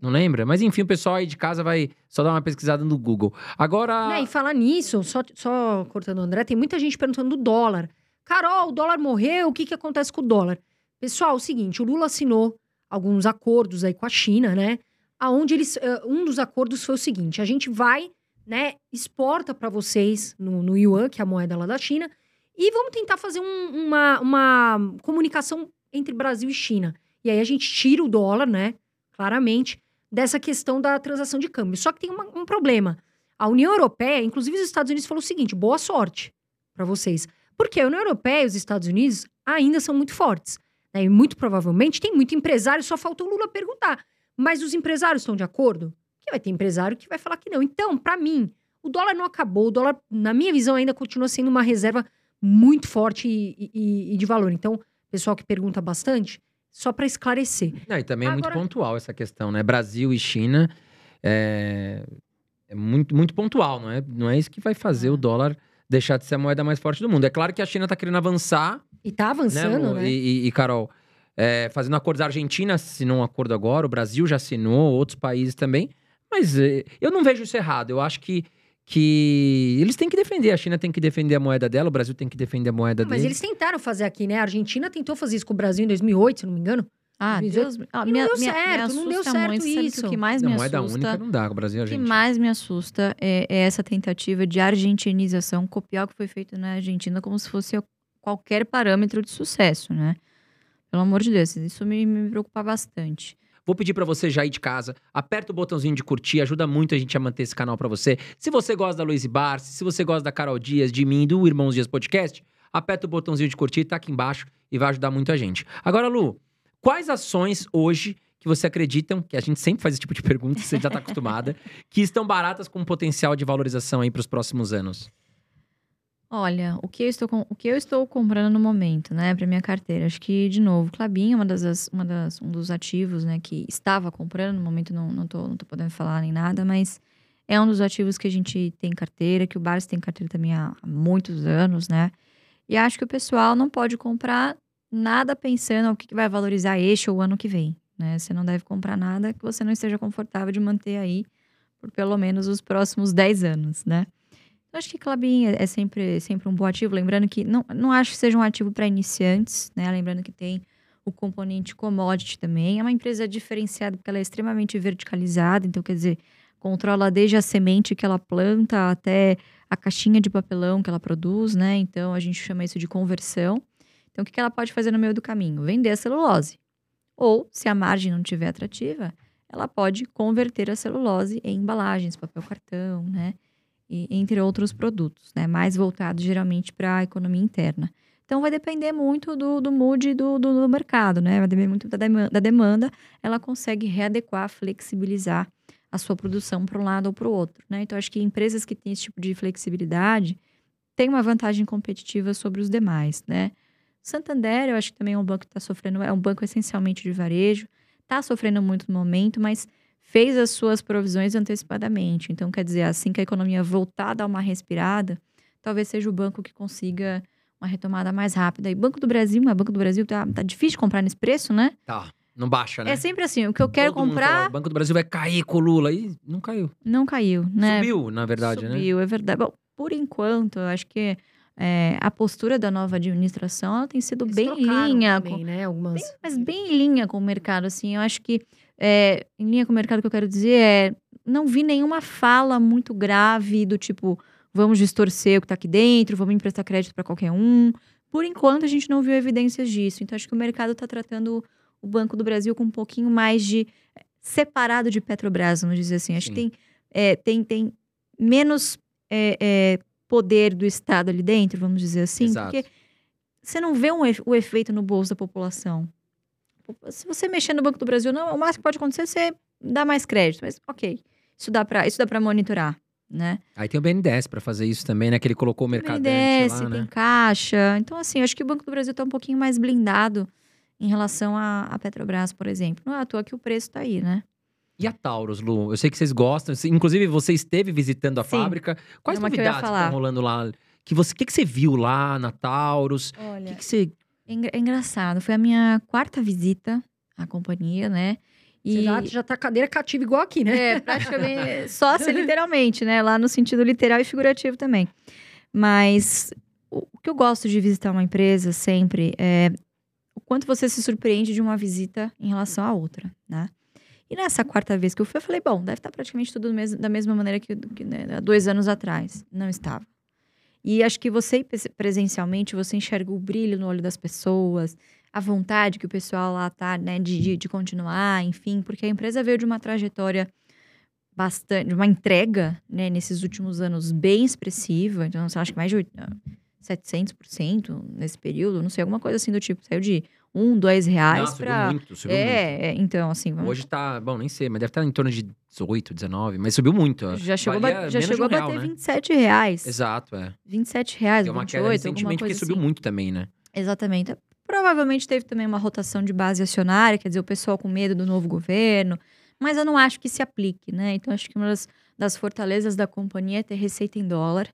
Não lembra? Mas enfim, o pessoal aí de casa vai só dar uma pesquisada no Google. Agora. Né, e falar nisso, só, só cortando o André, tem muita gente perguntando do dólar. Carol, o dólar morreu, o que, que acontece com o dólar? Pessoal, é o seguinte, o Lula assinou alguns acordos aí com a China, né? Aonde eles. eh, um dos acordos foi o seguinte: a gente vai, né, exporta para vocês no, no Yuan, que é a moeda lá da China, e vamos tentar fazer um- uma, uma comunicação entre Brasil e China. E aí a gente tira o dólar, né? Claramente, dessa questão da transação de câmbio. Só que tem uma- um problema. A União Europeia, inclusive os Estados Unidos, falou o seguinte: boa sorte para vocês. Porque a União Europeia e os Estados Unidos ainda são muito fortes. né? E muito provavelmente tem muito empresário, só falta o Lula perguntar. Mas os empresários estão de acordo? Que vai ter empresário que vai falar que não. Então, para mim, o dólar não acabou. O dólar, na minha visão, ainda continua sendo uma reserva muito forte e, e- e de valor. Então, pessoal que pergunta bastante, só para esclarecer. Não, e também é muito Agora- pontual essa questão, né? Brasil e China é, é muito, muito pontual, não é? Não é isso que vai fazer É. o dólar deixar de ser a moeda mais forte do mundo. É claro que a China tá querendo avançar, E tá né, avançando, Lu? né? E, e- e, Carol, é, fazendo acordos. A Argentina assinou um acordo agora, o Brasil já assinou, outros países também. Mas é, eu não vejo isso errado. Eu acho que, que eles têm que defender. A China tem que defender a moeda dela, o Brasil tem que defender a moeda Não, mas dele. eles tentaram fazer aqui, né? A Argentina tentou fazer isso com o Brasil em 2008, se não me engano. Ah, 2018. Deus, ah, E não minha, deu minha, me certo, não deu assusta certo muito, isso. O que mais Na me moeda assusta, única não dá, o Brasil e a o que Argentina. mais me assusta é, é essa tentativa de argentinização, copiar o que foi feito na Argentina como se fosse qualquer parâmetro de sucesso, né? Pelo amor de Deus, isso me, me preocupa bastante. Vou pedir pra você já ir de casa, aperta o botãozinho de curtir, ajuda muito a gente a manter esse canal pra você. Se você gosta da Luiz Barsi, se você gosta da Carol Dias, de mim, do Irmãos Dias Podcast, aperta o botãozinho de curtir, tá aqui embaixo e vai ajudar muito a gente. Agora, Lu, quais ações hoje que você acreditam, que a gente sempre faz esse tipo de pergunta, você já tá acostumada, que estão baratas com potencial de valorização aí pros próximos anos? Olha, o que eu estou, com- o que eu estou comprando no momento, né, para minha carteira? Acho que, de novo, Clabin é uma das, uma das, um dos ativos, né, que estava comprando, no momento não, não, tô, não tô podendo falar nem nada, mas é um dos ativos que a gente tem em carteira, que o Barça tem em carteira também há, há muitos anos, né? E acho que o pessoal não pode comprar nada pensando o que que vai valorizar este ou o ano que vem, né? Você não deve comprar nada que você não esteja confortável de manter aí por pelo menos os próximos 10 anos, né? Eu acho que Clabin é é sempre, sempre um bom ativo. Lembrando que não, não acho que seja um ativo para iniciantes, né? Lembrando que tem o componente commodity também. É uma empresa diferenciada porque ela é extremamente verticalizada. Então, quer dizer, controla desde a semente que ela planta até a caixinha de papelão que ela produz, né? Então, a gente chama isso de conversão. Então, o que ela pode fazer no meio do caminho? Vender a celulose. Ou, se a margem não estiver atrativa, ela pode converter a celulose em embalagens, papel cartão, né? E- entre outros produtos, né? Mais voltados geralmente para a economia interna. Então vai depender muito do, do mood do, do, do mercado, né? Vai depender muito da, dema- da demanda. Ela consegue readequar, flexibilizar a sua produção para um lado ou para o outro, né? Então acho que empresas que têm esse tipo de flexibilidade têm uma vantagem competitiva sobre os demais, né? Santander, eu acho que também é um banco que está sofrendo, é um banco essencialmente de varejo, está sofrendo muito no momento, mas fez as suas provisões antecipadamente. Então, quer dizer, assim que a economia voltar a dar uma respirada, talvez seja o banco que consiga uma retomada mais rápida. E Banco do Brasil, mas Banco do Brasil tá, tá difícil de comprar nesse preço, né? Tá. Não baixa, né? É sempre assim, o que eu quero Todo mundo fala, comprar o Banco do Brasil vai cair com o Lula. E não caiu. não caiu, né? Subiu, na verdade, né? Subiu, é verdade. Bom, por enquanto, eu acho que é, a postura da nova administração ela tem sido Eles bem linha também, com, né? Algumas. bem- mas bem em linha com o mercado, assim. Eu acho que é, em linha com o mercado que eu quero dizer é não vi nenhuma fala muito grave do tipo vamos distorcer o que está aqui dentro, vamos emprestar crédito para qualquer um. Por enquanto, a gente não viu evidências disso. Então, acho que o mercado está tratando o Banco do Brasil com um pouquinho mais de separado de Petrobras, vamos dizer assim. Acho Sim. que tem, é, tem, tem menos é, é, poder do Estado ali dentro, vamos dizer assim, Exato. porque você não vê um o efeito no bolso da população. Se você mexer no Banco do Brasil, não, o máximo que pode acontecer é você dar mais crédito, mas ok, isso dá para isso dá para monitorar, né? Aí tem o BNDES pra fazer isso também, né? Que ele colocou o Tem mercadante BNDES, lá, tem né? caixa, então assim, acho que o Banco do Brasil está um pouquinho mais blindado em relação à Petrobras, por exemplo. Não é à toa que o preço está aí, né? E a Taurus, Lu? Eu sei que vocês gostam. Inclusive, você esteve visitando a Sim. fábrica. Quais ia novidades estão rolando lá? Que você, que, que você viu lá na Taurus? O Olha, que, que você. É é engraçado. Foi a minha quarta visita à companhia, né? Você já, já tá cadeira cativa igual aqui, né? É, praticamente sócia literalmente, né? Lá no sentido literal e figurativo também. Mas o que eu gosto de visitar uma empresa sempre é o quanto você se surpreende de uma visita em relação à outra, né? E nessa quarta vez que eu fui, eu falei, bom, deve estar praticamente tudo do mes- da mesma maneira que, que, né, há dois anos atrás. Não estava. E acho que você, pres- presencialmente, você enxerga o brilho no olho das pessoas, a vontade que o pessoal lá tá, né, de, de, continuar, enfim, porque a empresa veio de uma trajetória bastante, uma entrega, né, nesses últimos anos bem expressiva. Então, eu acho que mais de oit- ah, 700% nesse período, não sei, alguma coisa assim do tipo. Saiu de um, dois reais Não, subiu muito, subiu muito. É, é, então, assim, vamos Hoje tá, bom, nem sei, mas deve estar em torno de 18, 19, mas subiu muito. Já chegou, ba- já chegou um a real, bater né? 27 reais. Exato, é. 27 reais, Deu uma queda 28, alguma recentemente porque subiu assim. muito também, né? Exatamente. Provavelmente teve também uma rotação de base acionária, quer dizer, o pessoal com medo do novo governo, mas eu não acho que se aplique, né? Então, acho que uma das, das fortalezas da companhia é ter receita em dólar.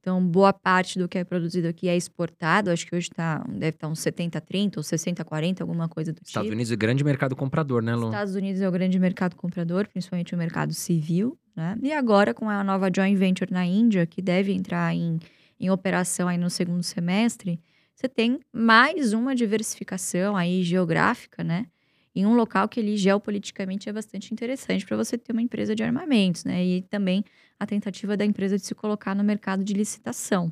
Então, boa parte do que é produzido aqui é exportado. Acho que hoje tá, deve estar uns 70-30 ou 60-40, alguma coisa do Estados tipo. Unidos é grande mercado comprador, né, Lu? Estados Unidos é o grande mercado comprador, principalmente o mercado civil, né? E agora com a nova joint venture na Índia, que deve entrar em, em operação aí no segundo semestre, você tem mais uma diversificação aí geográfica, né? Em um local que ele geopoliticamente é bastante interessante para você ter uma empresa de armamentos, né? E também a tentativa da empresa de se colocar no mercado de licitação.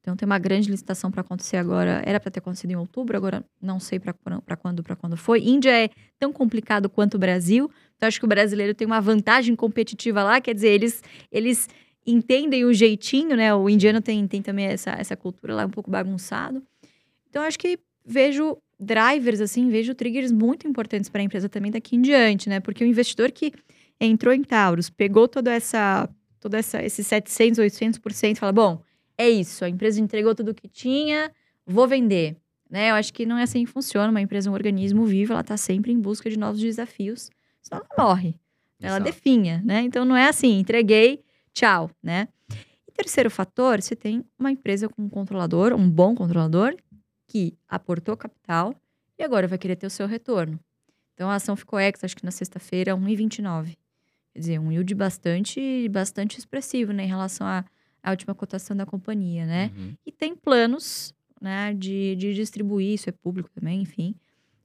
Então tem uma grande licitação para acontecer agora, era para ter acontecido em outubro, agora não sei para quando, para quando foi. Índia é tão complicado quanto o Brasil. Então, acho que o brasileiro tem uma vantagem competitiva lá, quer dizer, eles, eles entendem o jeitinho, né? O indiano tem, tem também essa, essa cultura lá um pouco bagunçado. Então, acho que vejo drivers, assim, vejo triggers muito importantes para a empresa também daqui em diante, né? Porque o investidor que entrou em Taurus, pegou toda essa, toda essa, esses 700, 800%, fala, bom, é isso, a empresa entregou tudo o que tinha, vou vender. Né? Eu acho que não é assim que funciona. Uma empresa é um organismo vivo, ela está sempre em busca de novos desafios, senão ela morre. Ela Exato. definha, né? Então não é assim, entreguei, tchau, né? E terceiro fator, você tem uma empresa com um controlador, um bom controlador, que aportou capital e agora vai querer ter o seu retorno. Então a ação ficou ex, acho que na sexta-feira, 1,29. Quer dizer, um yield bastante, bastante expressivo, né? Em relação à, à última cotação da companhia, né? Uhum. E tem planos, né, de, de distribuir, isso é público também, enfim,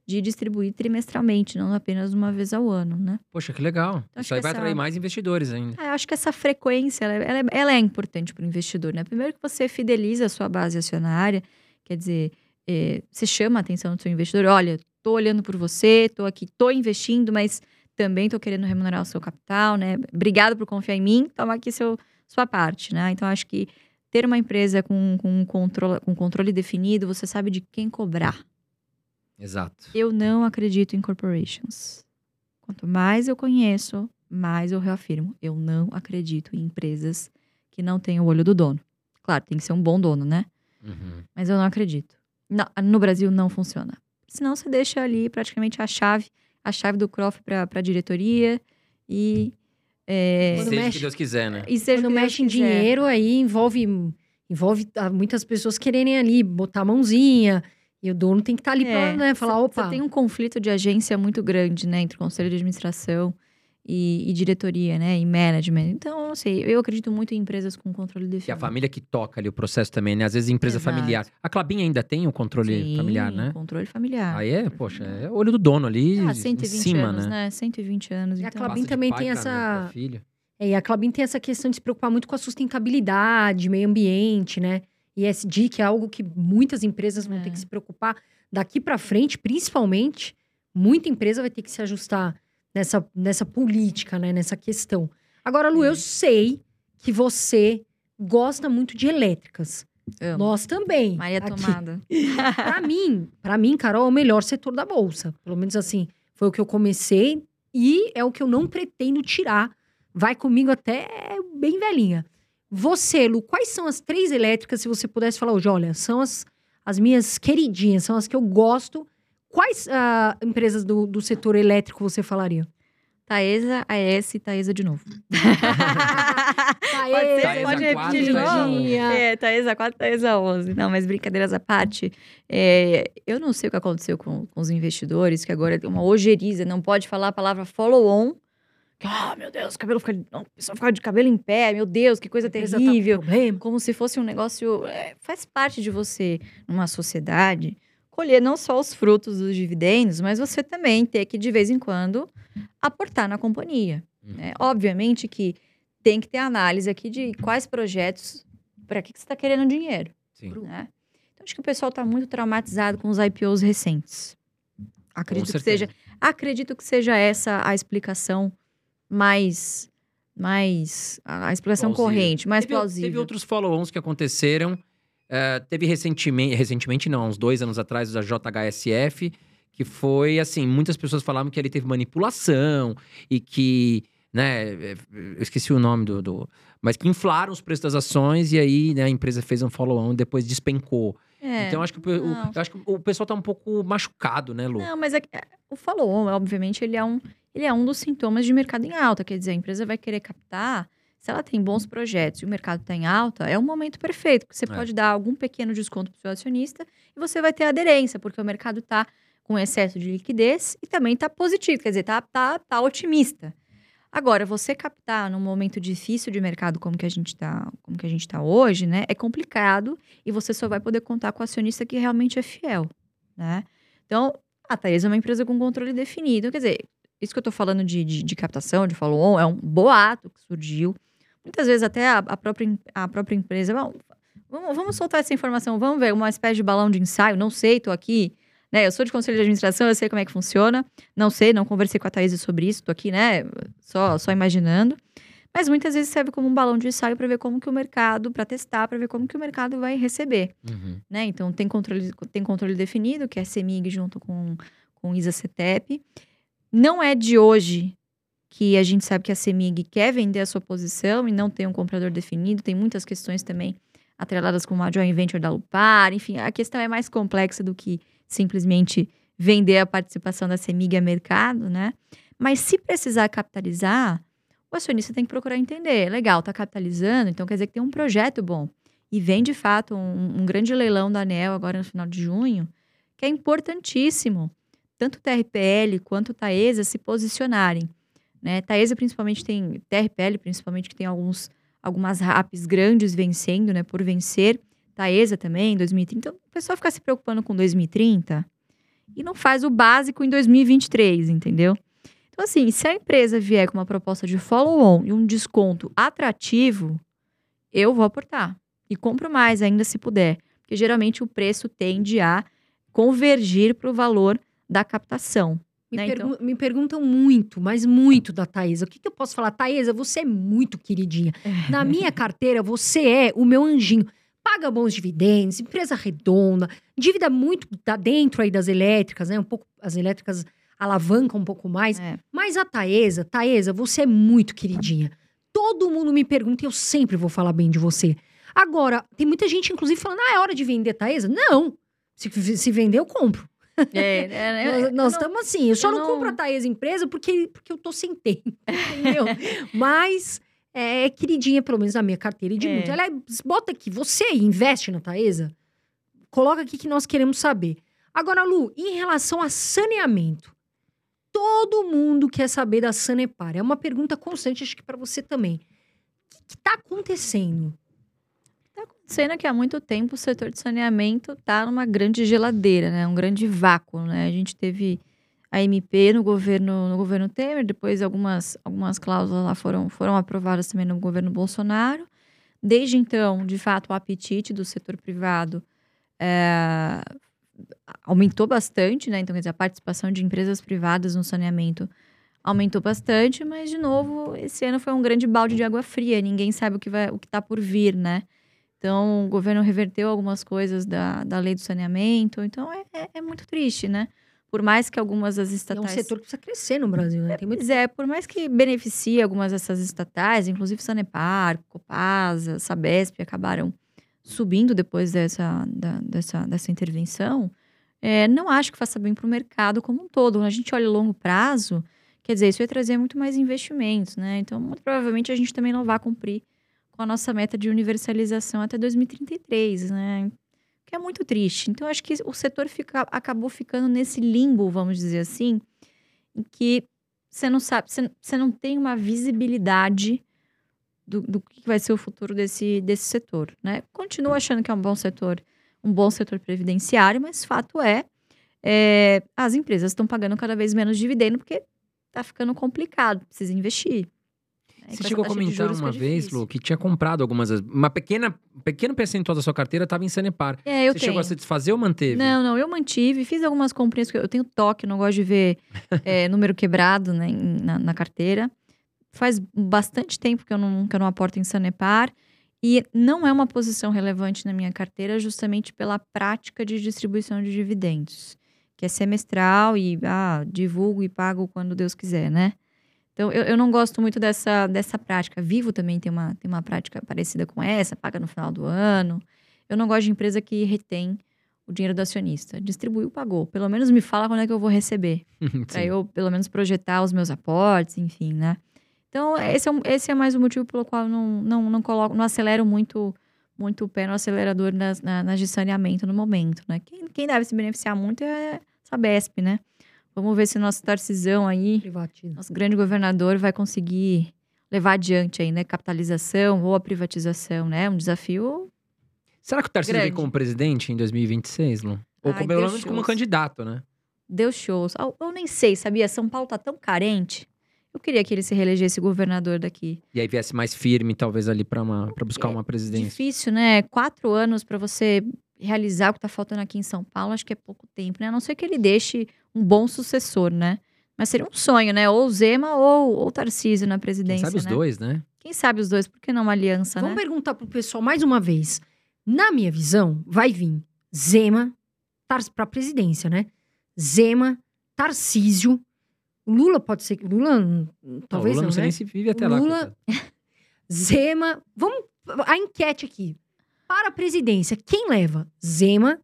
de distribuir trimestralmente, não apenas uma vez ao ano, né? Poxa, que legal. Então, Isso aí vai essa- atrair mais investidores ainda. Ah, eu acho que essa frequência, ela, ela é, ela é importante para o investidor, né? Primeiro que você fideliza a sua base acionária, quer dizer, eh, você chama a atenção do seu investidor, olha, tô olhando por você, tô aqui, tô investindo, mas também tô querendo remunerar o seu capital, né? Obrigado por confiar em mim, toma aqui seu, sua parte, né? Então, acho que ter uma empresa com, com, controle, com controle definido, você sabe de quem cobrar. Exato. Eu não acredito em corporations. Quanto mais eu conheço, mais eu reafirmo. Eu não acredito em empresas que não têm o olho do dono. Claro, tem que ser um bom dono, né? Uhum. Mas eu não acredito. Não, no Brasil não funciona. Senão você deixa ali praticamente a chave, a chave do cofre para a diretoria e. É, Seja o mexe- que Deus quiser, né? e seja o Quando Deus mexe em quiser. dinheiro, aí envolve, envolve muitas pessoas quererem ali botar a mãozinha. E o dono tem que estar ali pra É, né, falar, Você- opa. Você tem um conflito de agência muito grande, né? Entre conselho de administração e, e diretoria, né? E management. Então, não sei. Eu acredito muito em empresas com controle Que é a definido. família que toca ali o processo também, né? Às vezes empresa Exato. familiar. A Clabin ainda tem o controle Sim, familiar, né? controle familiar. Aí é, poxa, é olho do dono ali Ah, em 120 cima, anos, né? né? 120 anos. E a então... Clabin Passa de também pai tem essa-. É, e a Clabin tem essa questão de se preocupar muito com a sustentabilidade, meio ambiente, né? ESG, que é algo que muitas empresas vão ter É. que se preocupar daqui pra frente, principalmente. Muita empresa vai ter que se ajustar nessa, nessa política, né? Nessa questão. Agora, Lu, eu sei que você gosta muito de elétricas. Amo. Nós também. Maria aqui. Tomada. Pra mim, para mim, Carol, é o melhor setor da bolsa. Pelo menos assim, foi o que eu comecei e é o que eu não pretendo tirar. Vai comigo até bem velhinha. Você, Lu, quais são as três elétricas, se você pudesse falar hoje? Olha, são as, as minhas queridinhas, são as que eu gosto. Quais ah, empresas do, do setor elétrico você falaria? Taesa, AES e Taesa de novo. Taesa, Taesa pode repetir de novo? É, Taesa 4, Taesa 11. Não, mas brincadeiras à parte. é, eu não sei o que aconteceu com, com os investidores, que agora tem uma ojeriza, não pode falar a palavra follow-on. Que, Ah, meu Deus, o cabelo fica. não, pessoa fica de cabelo em pé, meu Deus, que coisa empresa tá com terrível. como se fosse um negócio. é, faz parte de você, numa sociedade, colher não só os frutos dos dividendos, mas você também ter que, de vez em quando, aportar na companhia. Uhum. né? Obviamente que tem que ter análise aqui de quais projetos, para que, que você está querendo dinheiro. Sim. Né? Então, acho que o pessoal está muito traumatizado com os IPOs recentes. Acredito que seja, acredito que seja essa a explicação mais, mais a a explicação Plausível. corrente, mais teve, plausível. Teve outros follow-ons que aconteceram. Eh, teve recentemente, recentemente não, uns dois anos atrás, da JHSF, que foi assim, muitas pessoas falavam que ele teve manipulação e que, né, eu esqueci o nome do, do- mas que inflaram os preços das ações e aí né, a empresa fez um follow-on e depois despencou. É. Então acho que, o, acho que o pessoal tá um pouco machucado, né, Lu? Não, mas é é, o follow-on, obviamente, ele é, um, ele é um dos sintomas de mercado em alta. Quer dizer, a empresa vai querer captar, se ela tem bons projetos e o mercado está em alta, é um momento perfeito, porque você É. pode dar algum pequeno desconto para o seu acionista e você vai ter aderência, porque o mercado está com excesso de liquidez e também está positivo, quer dizer, está tá, tá otimista. Agora, você captar num momento difícil de mercado como que a gente está, como que a gente tá hoje, né? É complicado e você só vai poder contar com o acionista que realmente é fiel, né? Então, a Taesa é uma empresa com controle definido. Quer dizer, isso que eu tô falando de, de, de captação, de follow-on, é um boato que surgiu. Muitas vezes até a, a própria, a própria empresa... "Bom, Vamos, vamos soltar essa informação, vamos ver uma espécie de balão de ensaio. Não sei, tô aqui, né? Eu sou de conselho de administração, eu sei como é que funciona. Não sei, não conversei com a Thaís sobre isso, tô aqui, né? Só, só imaginando. Mas muitas vezes serve como um balão de ensaio para ver como que o mercado, para testar, para ver como que o mercado vai receber Uhum. né? Então tem controle, tem controle definido, que é a CEMIG junto com, com o ISA-CETEP. Não é de hoje que a gente sabe que a CEMIG quer vender a sua posição e não tem um comprador definido. Tem muitas questões também atreladas com a joint venture da Lupar. Enfim, a questão é mais complexa do que simplesmente vender a participação da CEMIG a mercado, né? Mas se precisar capitalizar, o acionista tem que procurar entender. Legal, tá capitalizando, então quer dizer que tem um projeto bom e vem de fato um, um grande leilão da ANEL agora no final de junho, que é importantíssimo. Tanto o TRPL quanto o Taesa se posicionarem. Né? Taesa principalmente tem, TRPL principalmente, que tem alguns, algumas RAPs grandes vencendo, né? Por vencer. Taesa também, em 2030. Então, o pessoal fica se preocupando com 2030 e não faz o básico em 2023, entendeu? Então, assim, se a empresa vier com uma proposta de follow-on e um desconto atrativo, eu vou aportar e compro mais ainda se puder, porque geralmente o preço tende a convergir para o valor da captação, Me, Né, pergu- me perguntam muito, mas muito da Taesa. O que, que eu posso falar? Taesa, você é muito queridinha. Na minha carteira, você é o meu anjinho. Paga bons dividendos, empresa redonda, dívida muito tá dentro aí das elétricas, né? Um pouco, as elétricas alavancam um pouco mais. É. Mas a Taesa, Taesa, você é muito queridinha. Todo mundo me pergunta e eu sempre vou falar bem de você. Agora, tem muita gente, inclusive, falando, ah, é hora de vender Taesa? Não. Se, se vender, eu compro. É, é, eu- Nós- Nós não- estamos assim. Eu só eu não, não- compro a Thaís empresa porque, porque eu tô sem tempo, entendeu? Mas é queridinha, pelo menos na minha carteira e de É. muitos. Aliás, bota aqui, você investe na Taesa? Coloca aqui que nós queremos saber. Agora, Lu, em relação a saneamento. Todo mundo quer saber da Sanepar. É uma pergunta constante, acho que para você também. O que está acontecendo? Tá acontecendo que há muito tempo o setor de saneamento está numa grande geladeira, né? Um grande vácuo, né? A gente teve a MP no governo, no governo Temer, depois algumas, algumas cláusulas lá foram, foram aprovadas também no governo Bolsonaro. Desde então, de fato, o apetite do setor privado é, aumentou bastante, né? Então, quer dizer, a participação de empresas privadas no saneamento aumentou bastante, mas, de novo, esse ano foi um grande balde de água fria. Ninguém sabe o que vai, o que está por vir, né? Então, o governo reverteu algumas coisas da, da lei do saneamento. Então, é, é, é muito triste, né? Por mais que algumas das É um estatais... setor que precisa crescer no Brasil, né? Tem muito... Pois é, por mais que beneficie algumas dessas estatais, inclusive Sanepar, Copasa, Sabesp, acabaram subindo depois dessa, da- dessa, dessa intervenção, é, não acho que faça bem para o mercado como um todo. Quando a gente olha longo prazo, quer dizer, isso vai trazer muito mais investimentos, né? Então, muito provavelmente, a gente também não vai cumprir com a nossa meta de universalização até 2033, né? Que é muito triste. Então, acho que o setor fica, acabou ficando nesse limbo, vamos dizer assim, em que você não sabe, você, não tem uma visibilidade do, do que vai ser o futuro desse, desse setor, né? Continuo achando que é um bom setor, um bom setor previdenciário, mas fato é, é, as empresas estão pagando cada vez menos dividendo porque tá ficando complicado, precisa investir. E Você chegou a comentar juros uma vez, difícil. Lu, que tinha comprado algumas. Uma pequena, pequeno percentual da sua carteira estava em Sanepar. É, eu Você tenho. chegou a se desfazer ou manteve? Não, não, eu mantive, fiz algumas comprinhas, eu tenho toque, não gosto de ver é, número quebrado né, na, na carteira. Faz bastante tempo que eu, não, que eu não aporto em Sanepar. E não é uma posição relevante na minha carteira, justamente pela prática de distribuição de dividendos, que é semestral e ah, divulgo e pago quando Deus quiser, né? Então, eu, eu não gosto muito dessa, dessa prática. Vivo também tem uma, tem uma prática parecida com essa, paga no final do ano. Eu não gosto de empresa que retém o dinheiro do acionista. Distribuiu, pagou. Pelo menos me fala quando é que eu vou receber. Pra Sim. eu, pelo menos, projetar os meus aportes, enfim, né? Então, esse é, um- esse é mais o motivo pelo qual eu não, não, não coloco, não acelero muito, muito o pé no acelerador nas, na- nas de saneamento no momento, né? Quem, quem deve se beneficiar muito é a Sabesp, né? Vamos ver se o nosso Tarcisão aí, Privatiza. nosso grande governador, vai conseguir levar adiante aí, né? Capitalização ou a privatização, né? Um desafio Será que o Tarcísio vem como presidente em 2026, Lu? Ou Ai, como, pelo menos como candidato, né? deu shows. Eu, eu nem sei, sabia? São Paulo tá tão carente. Eu queria que ele se reelegesse governador daqui. E aí viesse mais firme, talvez, ali pra buscar É uma presidência. Difícil, né? Quatro anos pra você realizar o que tá faltando aqui em São Paulo, acho que é pouco tempo, né? A não ser que ele deixe um bom sucessor, né? Mas seria um sonho, né? Ou Zema ou ou Tarcísio na Quem presidência, sabe os né? dois, né? Quem sabe os dois? Por que não uma aliança, Vamos né? perguntar pro pessoal mais uma vez. Na minha visão, vai vir Zema para presidência, né? Zema, Tarcísio, Lula pode ser que Lula, hum, talvez Lula não, não sei né? nem se vive até lá. Lula-. Zema, vamos a enquete aqui. Para a presidência, quem leva? Zema,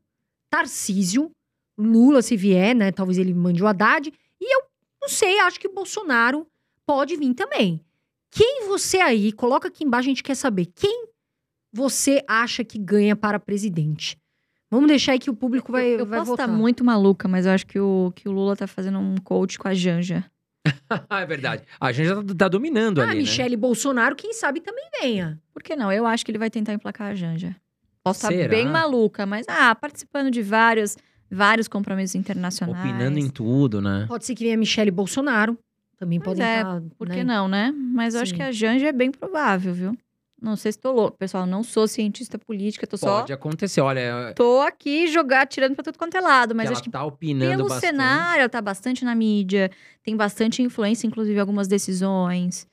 Tarcísio, Lula se vier, né? Talvez ele mande o Haddad. E eu não sei, acho que o Bolsonaro pode vir também. Quem você aí, coloca aqui embaixo, a gente quer saber. Quem você acha que ganha para presidente? Vamos deixar aí que o público vai, eu vai posso votar. estar muito maluca, mas eu acho que o, que o Lula tá fazendo um coach com a Janja. Ah, é verdade. A gente já tá, tá dominando Ah, ali, né? Michele Bolsonaro, quem sabe também venha. Por que não? Eu acho que ele vai tentar emplacar a Janja. Posso estar Será? bem maluca, mas ah, participando de vários, vários compromissos internacionais. Opinando em tudo, né? Pode ser que venha Michele Bolsonaro. Também Pois podem é, estar. Por né? que não, né? Mas eu acho Sim. que a Janja é bem provável, viu? Não sei se tô louco, pessoal. Não sou cientista política, tô Pode só. acontecer, olha, Tô aqui jogar, tirando pra tudo quanto é lado. Mas que acho ela que tá opinando pelo bastante. cenário, ela tá bastante na mídia, tem bastante influência, inclusive, algumas decisões.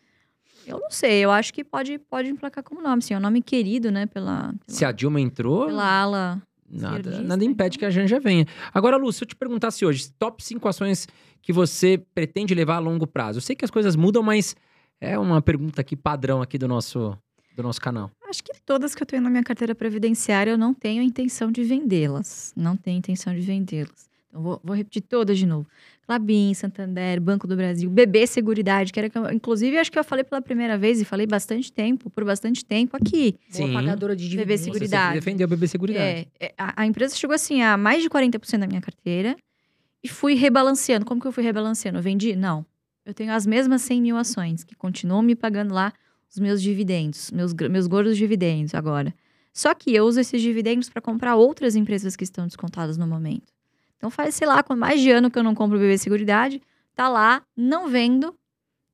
Eu não sei, eu acho que pode, pode emplacar como nome, sim. É um nome querido, né, pela, pela, Se a Dilma entrou, pela ala. nada, nada impede que a Janja venha. Agora, Lu, se eu te perguntasse hoje, top 5 ações que você pretende levar a longo prazo. Eu sei que as coisas mudam, mas é uma pergunta aqui padrão aqui do nosso, do nosso canal. Acho que todas que eu tenho na minha carteira previdenciária, eu não tenho intenção de vendê-las. Não tenho intenção de vendê-las. Então, vou, vou repetir todas de novo. Clabin, Santander, Banco do Brasil, BB Seguridade, que era que eu, inclusive, acho que eu falei pela primeira vez e falei bastante tempo, por bastante tempo aqui. Boa Sim. pagadora de BB dividendos. Você Seguridade. sempre defendeu o bebê Seguridade. É, é, a, a empresa chegou assim a mais de 40% da minha carteira e fui rebalanceando. Como que eu fui rebalanceando? Eu vendi? Não. Eu tenho as mesmas 100 mil ações que continuam me pagando lá os meus dividendos, meus, meus gordos dividendos agora. Só que eu uso esses dividendos para comprar outras empresas que estão descontadas no momento. Então faz, sei lá, com mais de ano que eu não compro o BB Seguridade, tá lá, não vendo,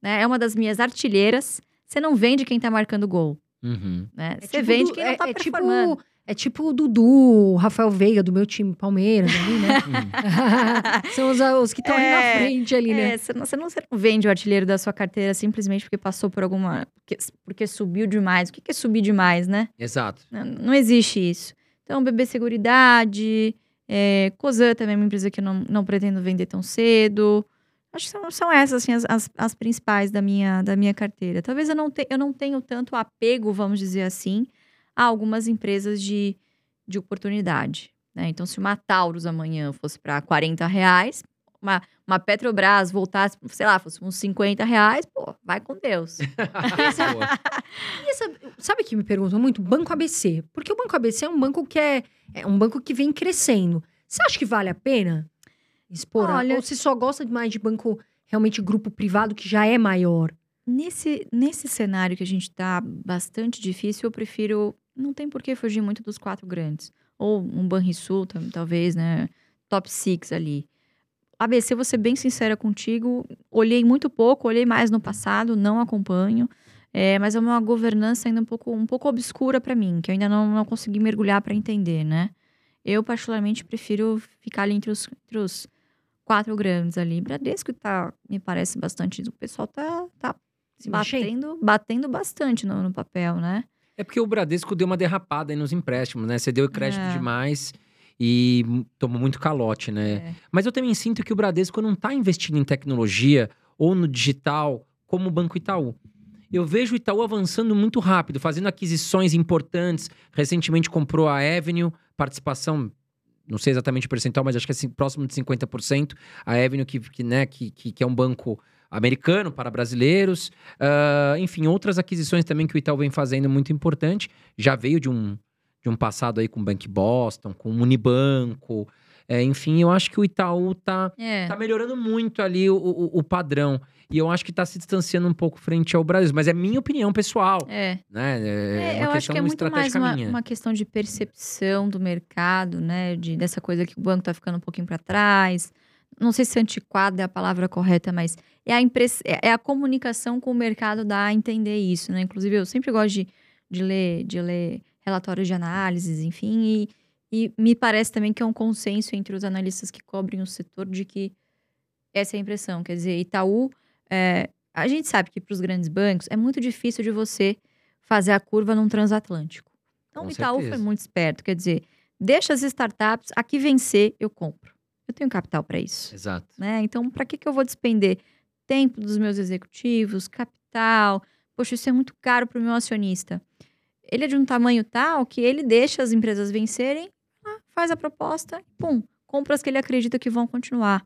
né? É uma das minhas artilheiras. Você não vende quem tá marcando gol, Uhum. né? É Você tipo vende do- quem não é, tá é performando. tipo, é tipo o Dudu, o Rafael Veiga do meu time Palmeiras ali, né? Uhum. São os, os que estão ali na É, frente ali, né? É, você não, você não- vende o artilheiro da sua carteira simplesmente porque passou por alguma. Porque, porque subiu demais. O que que é subir demais, né? Exato. Não, não existe isso. Então, BB Seguridade, é, Cosan também é uma empresa que eu não, não pretendo vender tão cedo. Acho que são, são essas assim, as, as, as principais da minha, da minha carteira. Talvez eu não, te, eu não tenha tanto apego, vamos dizer assim, a algumas empresas de, de oportunidade. né? Então, se uma Taurus amanhã fosse para 40 reais, uma, uma Petrobras voltasse, sei lá, fosse uns 50 reais, pô, vai com Deus. E essa- sabe que me perguntam muito? Banco ABC. Porque o Banco ABC é um banco que é, é um banco que vem crescendo. Você acha que vale a pena expor? Olha- Ou você só gosta mais de banco realmente grupo privado que já é maior? Nesse, nesse cenário que a gente tá bastante difícil, eu prefiro. Não tem por que fugir muito dos quatro grandes. Ou um Banrisul, talvez, né? Top six ali. ABC, vou ser bem sincera contigo. Olhei muito pouco, olhei mais no passado, não acompanho. É, mas é uma governança ainda um pouco, um pouco obscura para mim, que eu ainda não, não consegui mergulhar para entender, né? Eu, particularmente, prefiro ficar ali entre os, entre os quatro grandes ali. Bradesco tá, me parece bastante. O pessoal tá, tá Se batendo, batendo bastante no, no papel, né? É porque o Bradesco deu uma derrapada aí nos empréstimos, né? Você deu crédito É. demais e tomou muito calote, né? É. Mas eu também sinto que o Bradesco não está investindo em tecnologia ou no digital como o Banco Itaú. Eu vejo o Itaú avançando muito rápido, fazendo aquisições importantes. Recentemente comprou a Avenue, participação, não sei exatamente o percentual, mas acho que é próximo de 50%. A Avenue, que, que, né, que, que é um banco americano para brasileiros. Ah, enfim, outras aquisições também que o Itaú vem fazendo muito importante. Já veio de um, de um passado aí com o Bank Boston, com o Unibanco. É, enfim, eu acho que o Itaú tá, É. tá melhorando muito ali o, o, o padrão. E eu acho que tá se distanciando um pouco frente ao Brasil. Mas é minha opinião pessoal, É. né? É, É, uma eu acho que é muito mais uma, uma questão de percepção do mercado, né? De, dessa coisa que o banco tá ficando um pouquinho para trás. Não sei se antiquado é a palavra correta, mas é a, impress... é é a comunicação com o mercado dá a entender isso, né? Inclusive, eu sempre gosto de, de, ler, de ler relatórios de análises, enfim, e, e me parece também que é um consenso entre os analistas que cobrem o setor de que essa é a impressão. Quer dizer, Itaú, é, a gente sabe que para os grandes bancos é muito difícil de você fazer a curva num transatlântico. Então, Com o Itaú certeza. foi muito esperto. Quer dizer, deixa as startups, aqui vencer, eu compro. Eu tenho capital para isso. Exato. Né? Então, para que, que eu vou despender tempo dos meus executivos, capital? Poxa, isso é muito caro para o meu acionista. Ele é de um tamanho tal que ele deixa as empresas vencerem, faz a proposta, pum, compra as que ele acredita que vão continuar.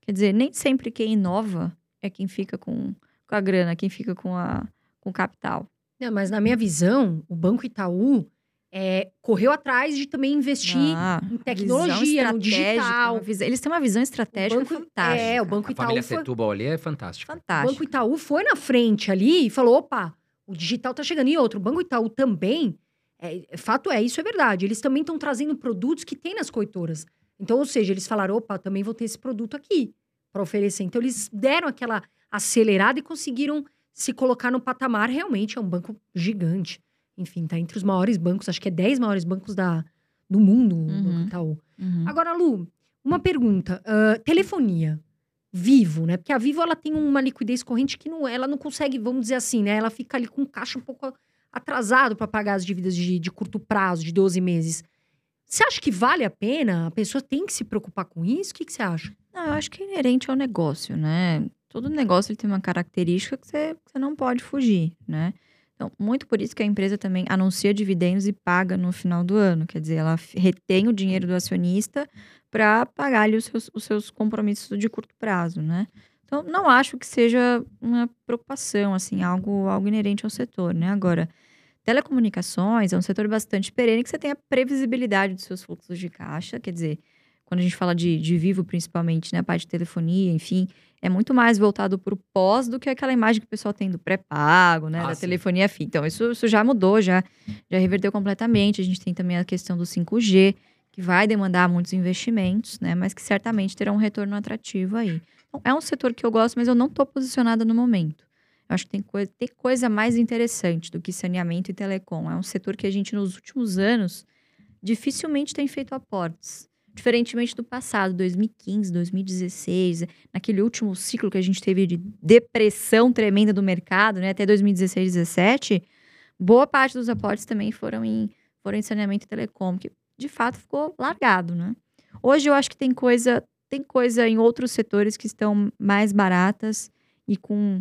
Quer dizer, nem sempre quem inova é quem fica com, com a grana, quem fica com, a, com o capital. Não, mas na minha visão, o Banco Itaú é, correu atrás de também investir Ah, em tecnologia, no digital. Eles têm uma visão estratégica banco- fantástica. é, o Banco A Itaú família foi- Setúbal ali é fantástica. O Fantástico. Banco Itaú foi na frente ali e falou: opa, o digital tá chegando. E outro, o Banco Itaú também, é, fato é, isso é verdade. Eles também estão trazendo produtos que tem nas corretoras. Então, ou seja, eles falaram: opa, também vou ter esse produto aqui para oferecer. Então, eles deram aquela acelerada e conseguiram se colocar no patamar. Realmente é um banco gigante. Enfim, tá entre os maiores bancos, acho que é 10 maiores bancos da, do mundo, o Uhum. Itaú. Uhum. Agora, Lu, uma pergunta. ah, telefonia. Vivo, né? Porque a Vivo ela tem uma liquidez corrente que não, ela não consegue, vamos dizer assim, né? Ela fica ali com caixa um pouco atrasado para pagar as dívidas de, de curto prazo, de 12 meses. Você acha que vale a pena? A pessoa tem que se preocupar com isso? O que, que você acha? Não, eu acho que é inerente ao negócio, né? Todo negócio ele tem uma característica que você, que você não pode fugir, né? Então, muito por isso que a empresa também anuncia dividendos e paga no final do ano. Quer dizer, ela retém o dinheiro do acionista para pagar ali os seus, os seus compromissos de curto prazo, né? Então, não acho que seja uma preocupação, assim, algo, algo inerente ao setor, né? Agora, telecomunicações é um setor bastante perene que você tem a previsibilidade dos seus fluxos de caixa, quer dizer, quando a gente fala de, de vivo, principalmente, né? A parte de telefonia, enfim, é muito mais voltado para o pós do que aquela imagem que o pessoal tem do pré-pago, né? Ah, da sim. telefonia fim. Então, isso, isso já mudou, já, já reverteu completamente. A gente tem também a questão do 5G, que vai demandar muitos investimentos, né? Mas que certamente terá um retorno atrativo aí. Então, é um setor que eu gosto, mas eu não estou posicionada no momento. Eu acho que tem coisa, tem coisa mais interessante do que saneamento e telecom. É um setor que a gente, nos últimos anos, dificilmente tem feito aportes. Diferentemente do passado, 2015, 2016, naquele último ciclo que a gente teve de depressão tremenda do mercado, né, até 2016, 2017, boa parte dos aportes também foram em, foram em saneamento e telecom, que de fato ficou largado, né? Hoje eu acho que tem coisa, tem coisa em outros setores que estão mais baratas e com,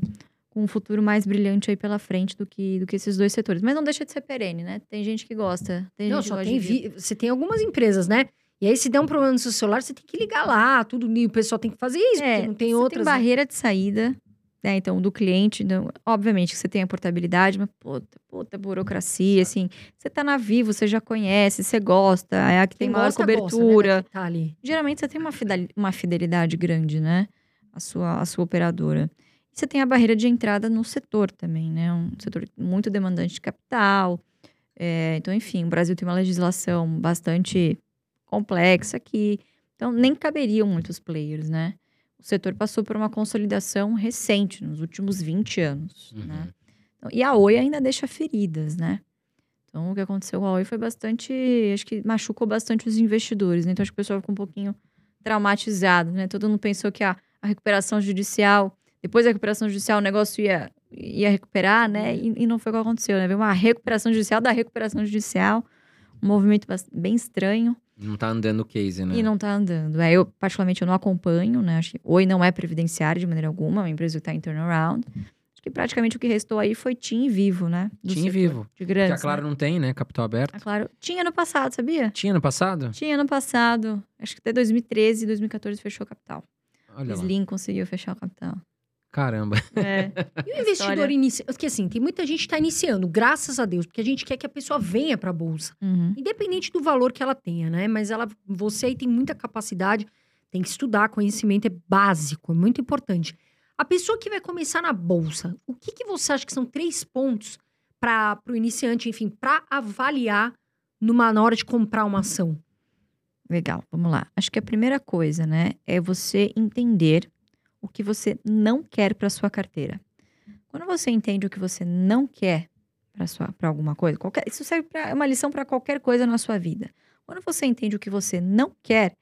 com um futuro mais brilhante aí pela frente do que, do que esses dois setores. Mas não deixa de ser perene, né? Tem gente que gosta. Tem Não, gente que só tem de vi... Você tem algumas empresas, né? E aí, se der um problema no seu celular, você tem que ligar lá, tudo. E o pessoal tem que fazer isso, porque não tem É, você outras. Tem né? barreira de saída, né? Então, do cliente, então, obviamente que você tem a portabilidade, mas puta, puta burocracia, assim. Você tá na Vivo, você já conhece, você gosta, é a que tem Quem maior gosta, gosta, né, cobertura. da que tá ali. Geralmente você tem uma fideli- uma fidelidade grande, né? A sua, a sua operadora. E você tem a barreira de entrada no setor também, né? Um setor muito demandante de capital. É, então, enfim, o Brasil tem uma legislação bastante complexa aqui. Então, nem caberiam muitos players, né? O setor passou por uma consolidação recente, nos últimos 20 anos, Uhum. né? Então, e a Oi ainda deixa feridas, né? Então, o que aconteceu com a Oi foi bastante. Acho que machucou bastante os investidores. Né? Então, acho que o pessoal ficou um pouquinho traumatizado, né? Todo mundo pensou que a, a recuperação judicial, depois da recuperação judicial, o negócio ia, ia recuperar, né? E, e não foi o que aconteceu, né? Veio uma recuperação judicial da recuperação judicial, um movimento bem estranho Não tá andando o case, né? e não tá andando. É, eu, particularmente, eu não acompanho, né? Acho que Oi não é previdenciária de maneira alguma, é uma empresa que tá em turnaround. Acho que praticamente o que restou aí foi TIM Vivo, né? Do TIM Vivo. De grandes. a Claro né? não tem, né? Capital aberto. A Claro. Tinha no passado, sabia? Tinha no passado? Tinha no passado. Acho que até 2013, 2014 fechou o capital. Olha lá. Slim conseguiu fechar o capital. Caramba. É. E o investidor História. inicia. Porque assim, tem muita gente que tá iniciando, graças a Deus, porque a gente quer que a pessoa venha pra bolsa. Uhum. Independente do valor que ela tenha, né? Mas ela, você aí tem muita capacidade, tem que estudar, conhecimento é básico, é muito importante. A pessoa que vai começar na bolsa, o que, que você acha que são três pontos para o iniciante, enfim, para avaliar numa, na hora de comprar uma ação? Legal, vamos lá. Acho que a primeira coisa, né, é você entender o que você não quer para sua carteira. Quando você entende o que você não quer para alguma coisa, qualquer, isso serve para é uma lição para qualquer coisa na sua vida. Quando você entende o que você não quer,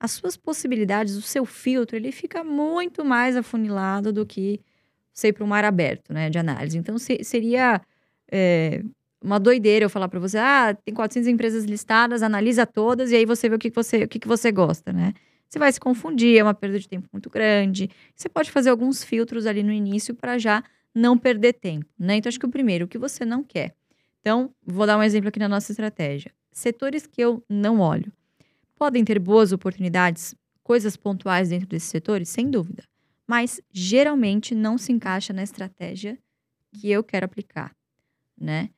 as suas possibilidades, o seu filtro, ele fica muito mais afunilado do que ir para um mar aberto, né, de análise. Então se- seria é, uma doideira eu falar para você, ah, tem 400 empresas listadas, analisa todas e aí você vê o que, que você, o que, que você gosta, né? Você vai se confundir, é uma perda de tempo muito grande. Você pode fazer alguns filtros ali no início para já não perder tempo, né? Então acho que o primeiro, o que você não quer. Então, vou dar um exemplo aqui na nossa estratégia. Setores que eu não olho. Podem ter boas oportunidades, coisas pontuais dentro desses setores, sem dúvida. Mas geralmente não se encaixa na estratégia que eu quero aplicar, né?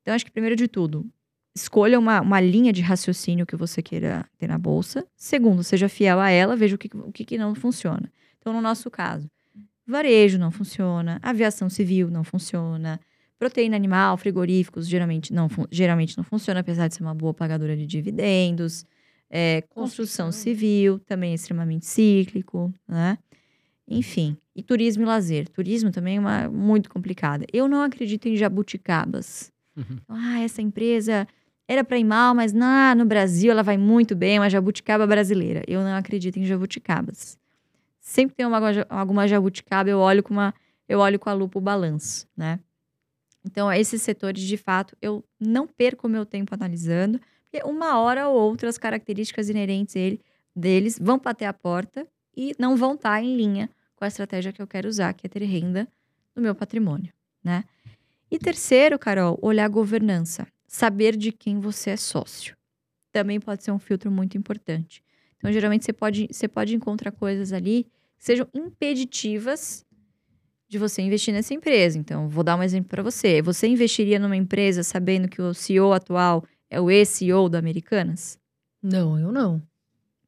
Então, acho que primeiro de tudo, escolha uma, uma linha de raciocínio que você queira ter na bolsa. Segundo, seja fiel a ela, veja o que, o que, que não funciona. Então, no nosso caso, varejo não funciona, aviação civil não funciona, proteína animal, frigoríficos geralmente não, geralmente não funciona, apesar de ser uma boa pagadora de dividendos. É, construção Construção. civil também é extremamente cíclico, né? Enfim, e turismo e lazer. Turismo também é uma muito complicada. Eu não acredito em jabuticabas Então, ah, essa empresa era para ir mal, mas na, no Brasil ela vai muito bem, uma jabuticaba brasileira. Eu não acredito em jabuticabas. Sempre tem uma, alguma jabuticaba, eu olho com uma, eu olho com a lupa o balanço, né? Então, esses setores, de fato, eu não perco meu tempo analisando, porque uma hora ou outra as características inerentes ele, deles vão bater a porta e não vão estar tá em linha com a estratégia que eu quero usar, que é ter renda no meu patrimônio, né? E terceiro, Carol, olhar a governança, saber de quem você é sócio. Também pode ser um filtro muito importante. Então, geralmente você pode, você pode encontrar coisas ali que sejam impeditivas de você investir nessa empresa. Então, vou dar um exemplo para você. Você investiria numa empresa sabendo que o CEO atual é o ex-CEO da Americanas? Não, eu não.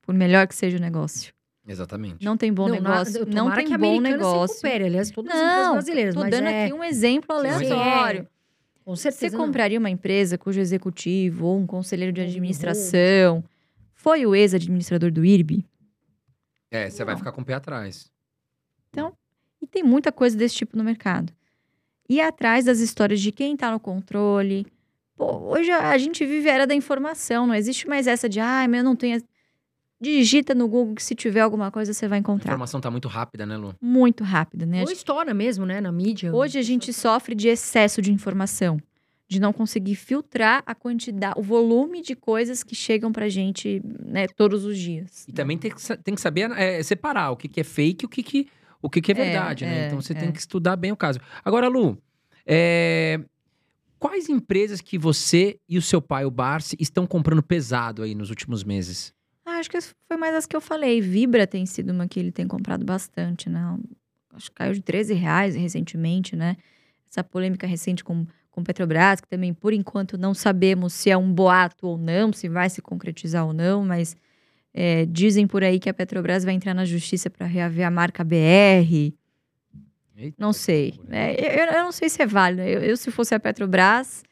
Por melhor que seja o negócio. Exatamente. Não tem bom não, negócio. Na, não tem que bom negócio. Se recupere, aliás, todas não, as empresas brasileiras. Tô dando é... aqui um exemplo aleatório. É. Com certeza. Você compraria não. uma empresa cujo executivo ou um conselheiro de administração foi o ex-administrador do IRB? É, você vai ficar com o pé atrás. Então, e tem muita coisa desse tipo no mercado. E atrás das histórias de quem está no controle. Pô, hoje a gente vive a era da informação, não existe mais essa de, ah, mas eu não tenho. Digita no Google que se tiver alguma coisa você vai encontrar. A informação está muito rápida, né, Lu? Muito rápida, né? Ou estoura mesmo, né, na mídia. Hoje a gente sofre de excesso de informação, de não conseguir filtrar a quantidade, o volume de coisas que chegam pra gente, né, todos os dias. E também tem que, tem que saber é, separar o que, que é fake e o que, que o que, que é, é verdade, é, né? Então você é. tem que estudar bem o caso. Agora, Lu, é... quais empresas que você e o seu pai, o Barsi, estão comprando pesado aí nos últimos meses? Ah, acho que foi mais as que eu falei. Vibra tem sido uma que ele tem comprado bastante, né? Acho que caiu de 13 reais recentemente, né? Essa polêmica recente com, com Petrobras, que também, por enquanto, não sabemos se é um boato ou não, se vai se concretizar ou não, mas é, dizem por aí que a Petrobras vai entrar na justiça para reaver a marca BR. Eita, não sei. É, eu, eu, não sei se é válido. Eu, eu, se fosse a Petrobras,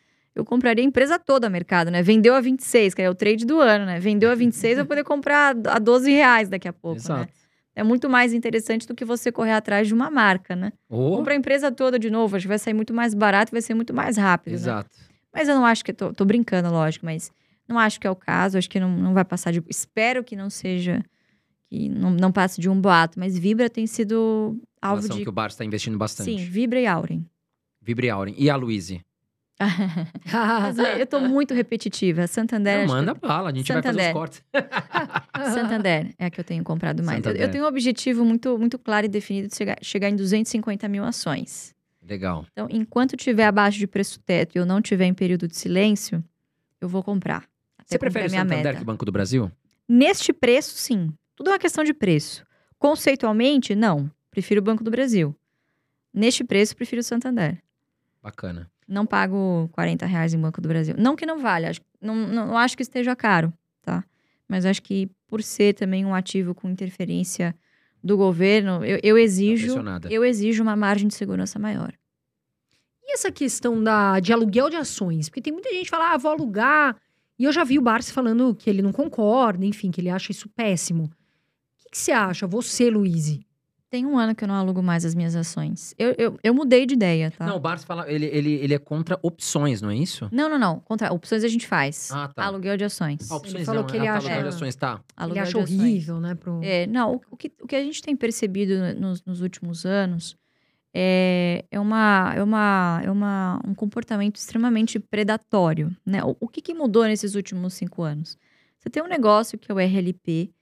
eu compraria a empresa toda a mercado, né? Vendeu a 26, que é o trade do ano, né? Vendeu a 26, eu vou poder comprar a 12 reais daqui a pouco, né? Exato. né? É muito mais interessante do que você correr atrás de uma marca, né? Oh. Compra a empresa toda de novo, acho que vai sair muito mais barato e vai ser muito mais rápido. Né? Exato. Né? Mas eu não acho que. Tô, tô brincando, lógico, mas não acho que é o caso, acho que não, não vai passar de. Espero que não seja. Que não, não passe de um boato, mas Vibra tem sido alvo de. que o Bar está investindo bastante. Sim, Vibra e Auren. Vibra e Auren. E a Luíse? Eu tô muito repetitiva. Santander. Não, manda que... bala, a gente Santander. vai fazer os cortes. Santander é a que eu tenho comprado mais. Eu, eu, tenho um objetivo muito, muito claro e definido de chegar, chegar em 250 mil ações. Legal. Então, enquanto tiver abaixo de preço teto e eu não tiver em período de silêncio, eu vou comprar. Você prefere o Santander meta. que o Banco do Brasil? Neste preço, sim. Tudo é uma questão de preço. Conceitualmente, não. Prefiro o Banco do Brasil. Neste preço, prefiro o Santander. Bacana. Não pago 40 reais em Banco do Brasil. Não que não valha. Não, não, não acho que esteja caro, tá? Mas acho que por ser também um ativo com interferência do governo, eu, eu exijo eu exijo uma margem de segurança maior. E essa questão da, de aluguel de ações? Porque tem muita gente que fala, ah, vou alugar e eu já vi o Barsi falando que ele não concorda, enfim, que ele acha isso péssimo. O que, que você acha, você, Luiz? Tem um ano que eu não alugo mais as minhas ações. Eu, eu, eu mudei de ideia, tá? Não, o Barsi fala, ele, ele, ele é contra opções, não é isso? Não, não, não. Contra opções a gente faz. Ah, tá. Aluguel de ações. Ah, opções ele falou não, que ele é, acha. Aluguel de ações, tá. Aluguel ele acha horrível, né? Pro... É, não, o, o, que, o que a gente tem percebido nos, nos últimos anos é, é, uma, é, uma, é uma, um comportamento extremamente predatório. Né? O, o que, que, mudou nesses últimos cinco anos? Você tem um negócio que é o RLP,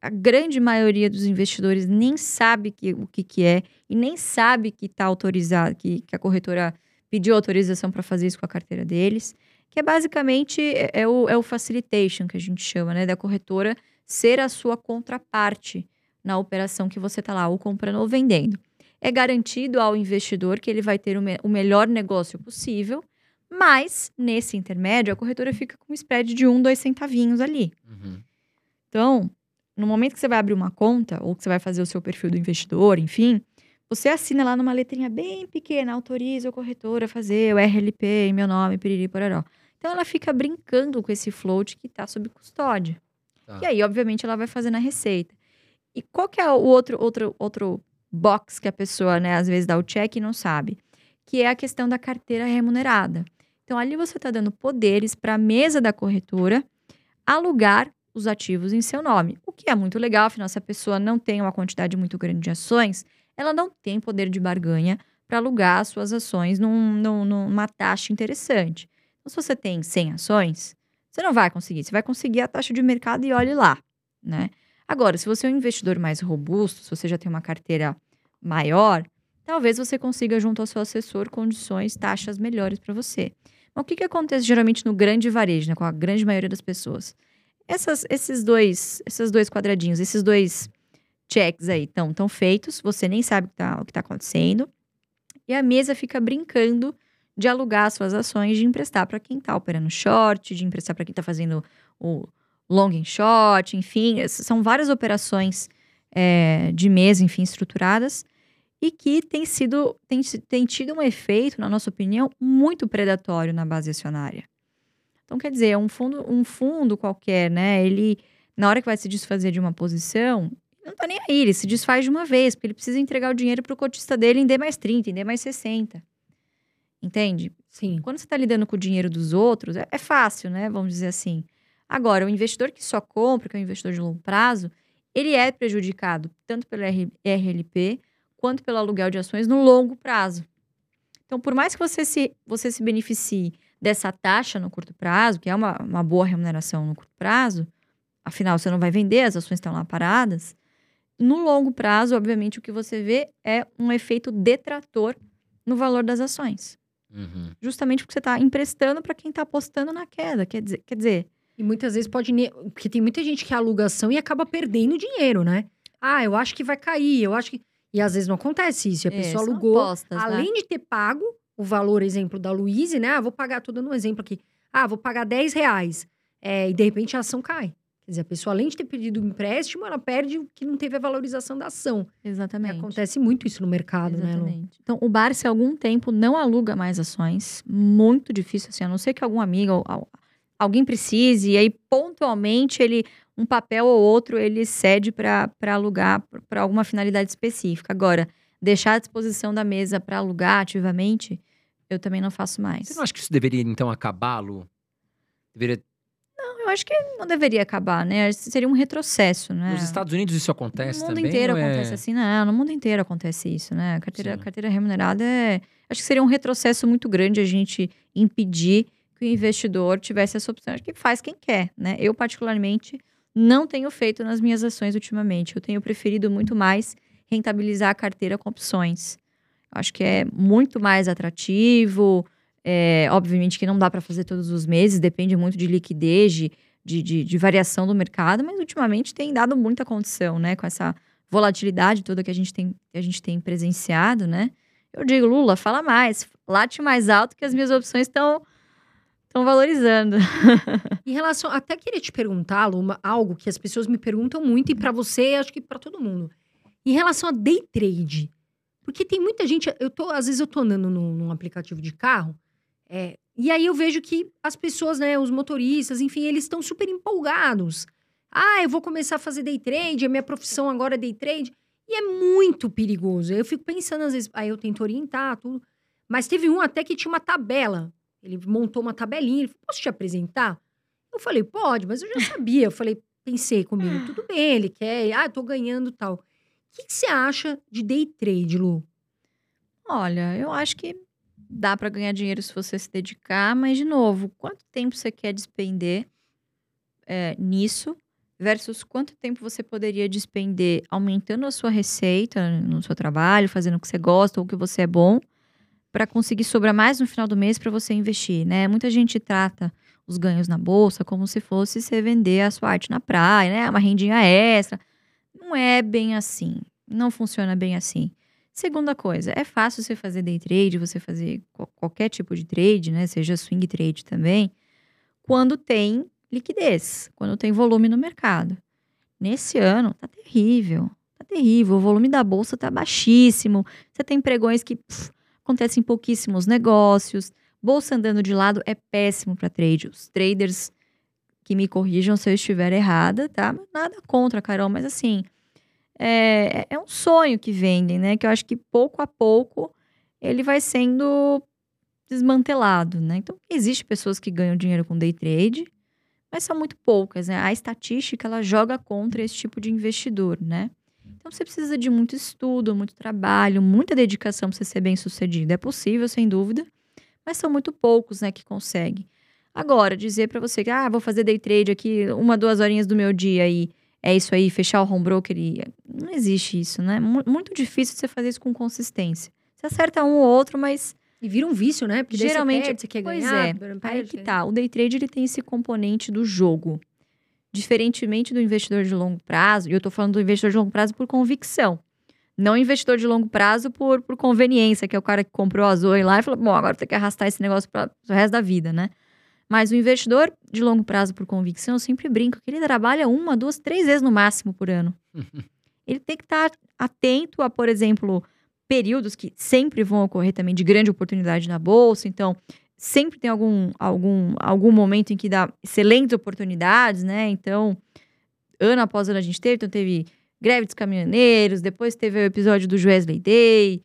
a grande maioria dos investidores nem sabe que, o que, que é e nem sabe que está autorizado, que, que a corretora pediu autorização para fazer isso com a carteira deles, que é basicamente é, é, o, é o facilitation que a gente chama, né? Da corretora ser a sua contraparte na operação que você está lá, ou comprando ou vendendo é garantido ao investidor que ele vai ter o, me o melhor negócio possível, mas nesse intermédio a corretora fica com um spread de um, dois centavinhos ali. Uhum. Então, no momento que você vai abrir uma conta ou que você vai fazer o seu perfil do investidor, enfim, você assina lá numa letrinha bem pequena, autoriza a corretora a fazer o RLP em meu nome, piriri, pororó. Então ela fica brincando com esse float que está sob custódia. Tá. E aí, obviamente, ela vai fazer na receita. E qual que é o outro, outro, outro box que a pessoa, né, às vezes dá o check e não sabe, que é a questão da carteira remunerada. Então, ali você está dando poderes para a mesa da corretora alugar os ativos em seu nome. O que é muito legal, afinal, se a pessoa não tem uma quantidade muito grande de ações, ela não tem poder de barganha para alugar as suas ações num, num, numa taxa interessante. Então, se você tem 100 ações, você não vai conseguir. Você vai conseguir a taxa de mercado e olhe lá, né? Agora, se você é um investidor mais robusto, se você já tem uma carteira maior, talvez você consiga, junto ao seu assessor, condições, taxas melhores para você. Mas o que, que acontece geralmente no grande varejo, né, com a grande maioria das pessoas? Essas, esses, dois, esses dois quadradinhos, esses dois checks aí estão tão feitos, você nem sabe o que está tá acontecendo, e a mesa fica brincando de alugar suas ações, de emprestar para quem está operando short, de emprestar para quem está fazendo o long and short, enfim, são várias operações é, de mesa, enfim, estruturadas e que tem sido tem, tem tido um efeito, na nossa opinião, muito predatório na base acionária. Então, quer dizer, um fundo, um fundo qualquer, né? Ele, na hora que vai se desfazer de uma posição, não tá nem aí, ele se desfaz de uma vez, porque ele precisa entregar o dinheiro para o cotista dele em D mais 30, em D mais 60. Entende? Sim. Quando você está lidando com o dinheiro dos outros, é, é fácil, né? Vamos dizer assim. Agora, o investidor que só compra, que é um investidor de longo prazo, ele é prejudicado tanto pelo RLP quanto pelo aluguel de ações no longo prazo. Então, por mais que você se, você se beneficie dessa taxa no curto prazo, que é uma, uma boa remuneração no curto prazo, afinal, você não vai vender, as ações estão lá paradas. No longo prazo, obviamente, o que você vê é um efeito detrator no valor das ações. Uhum. Justamente porque você está emprestando para quem está apostando na queda. Quer dizer, quer dizer, E muitas vezes pode. Porque tem muita gente que aluga ação e acaba perdendo dinheiro, né? Ah, eu acho que vai cair, eu acho que. E às vezes não acontece isso. E a É, pessoa alugou. né? além de ter pago o valor, exemplo da Luíse, né? Ah, vou pagar, dando um exemplo aqui. Ah, vou pagar 10 reais. É, e de repente a ação cai. Quer dizer, a pessoa, além de ter pedido o empréstimo, ela perde o que não teve a valorização da ação. E Exatamente. acontece muito isso no mercado, né, Lu? Exatamente. Então, o Barça, há algum tempo, não aluga mais ações. Muito difícil, assim, a não ser que algum amigo, alguém precise, e aí, pontualmente, ele, um papel ou outro, ele cede para alugar para alguma finalidade específica. Agora, deixar à disposição da mesa para alugar ativamente, eu também não faço mais. Você não acha que isso deveria, então, acabar, Lu? Deveria... Eu acho que não deveria acabar, né? Seria um retrocesso, né? Nos Estados Unidos isso acontece no mundo também? inteiro é- acontece assim, não. No mundo inteiro acontece isso, né? A carteira, Sim. carteira remunerada é. Acho que seria um retrocesso muito grande a gente impedir que o investidor tivesse essa opção. Acho que faz quem quer, né? Eu, particularmente, não tenho feito nas minhas ações ultimamente. Eu tenho preferido muito mais rentabilizar a carteira com opções. Acho que é muito mais atrativo. É, obviamente que não dá para fazer todos os meses, depende muito de liquidez, de, de, de- variação do mercado, mas ultimamente tem dado muita condição, né? Com essa volatilidade toda que a gente tem, a gente tem presenciado, né? Eu digo, Lula, fala mais, late mais alto que as minhas opções estão estão valorizando. Em relação, até queria te perguntar, Lu, uma- algo que as pessoas me perguntam muito e pra você, acho que pra todo mundo. Em relação a day trade, porque tem muita gente, eu tô, às vezes eu tô andando num, num aplicativo de carro, é, e aí eu vejo que as pessoas, né, os motoristas, enfim, eles estão super empolgados. Ah, eu vou começar a fazer day trade, a minha profissão agora é day trade. E é muito perigoso. Eu fico pensando, às vezes, aí eu tento orientar, tudo. Mas teve um até que tinha uma tabela. Ele montou uma tabelinha, ele falou, posso te apresentar? Eu falei, pode, mas eu já sabia. Eu falei, pensei comigo, tudo bem, ele quer, ah, eu tô ganhando tal. O que, que você acha de day trade, Lu? Olha, eu acho que dá para ganhar dinheiro se você se dedicar, mas de novo, quanto tempo você quer despender é, nisso versus quanto tempo você poderia despender aumentando a sua receita no seu trabalho, fazendo o que você gosta ou o que você é bom, para conseguir sobrar mais no final do mês para você investir, né? Muita gente trata os ganhos na bolsa como se fosse você vender a sua arte na praia, né? Uma rendinha extra. Não é bem assim. Não funciona bem assim. Segunda coisa, é fácil você fazer day trade, você fazer qual- qualquer tipo de trade, né? Seja swing trade também, quando tem liquidez, quando tem volume no mercado. Nesse ano, tá terrível. Tá terrível. O volume da bolsa tá baixíssimo. Você tem pregões que pff, acontecem pouquíssimos negócios. Bolsa andando de lado é péssimo para trade. Os traders que me corrijam se eu estiver errada, tá? Nada contra, Carol, mas assim, é, é um sonho que vendem, né? Que eu acho que pouco a pouco ele vai sendo desmantelado, né? Então, existe pessoas que ganham dinheiro com day trade, mas são muito poucas, né? A estatística, ela joga contra esse tipo de investidor, né? Então, você precisa de muito estudo, muito trabalho, muita dedicação para você ser bem sucedido. É possível, sem dúvida, mas são muito poucos, né, que conseguem. Agora, dizer para você que, ah, vou fazer day trade aqui uma, duas horinhas do meu dia e é isso aí, fechar o home broker e... Não existe isso, né? Muito difícil você fazer isso com consistência. Você acerta um ou outro, mas e vira um vício, né? Porque geralmente você, perde, você quer pois ganhar. é. perde, Aí que tá. O day trade ele tem esse componente do jogo. Diferentemente do investidor de longo prazo, e eu tô falando do investidor de longo prazo por convicção. Não investidor de longo prazo por, por conveniência, que é o cara que comprou a Zoe lá e falou: bom, agora tem que arrastar esse negócio para o resto da vida, né? Mas o investidor de longo prazo por convicção, eu sempre brinco que ele trabalha uma, duas, três vezes no máximo por ano. ele tem que estar atento a, por exemplo, períodos que sempre vão ocorrer também de grande oportunidade na bolsa. Então, sempre tem algum, algum, algum momento em que dá excelentes oportunidades, né? Então, ano após ano a gente teve, então teve greve dos caminhoneiros, depois teve o episódio do Wesley Day.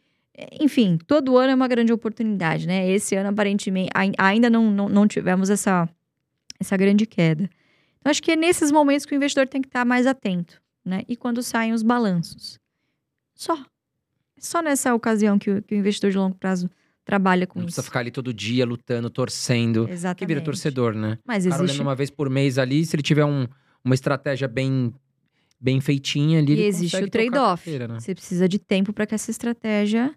Enfim, todo ano é uma grande oportunidade, né? Esse ano, aparentemente, ainda não, não, não tivemos essa, essa grande queda. Então, acho que é nesses momentos que o investidor tem que estar mais atento, né? E quando saem os balanços. Só só nessa ocasião que o, que o investidor de longo prazo trabalha com não isso. precisa ficar ali todo dia lutando, torcendo. Exatamente. Que vira torcedor, né? Mas o cara existe... olhando uma vez por mês ali, se ele tiver um, uma estratégia bem bem feitinha ali, e ele existe o trade-off. né? Você precisa de tempo para que essa estratégia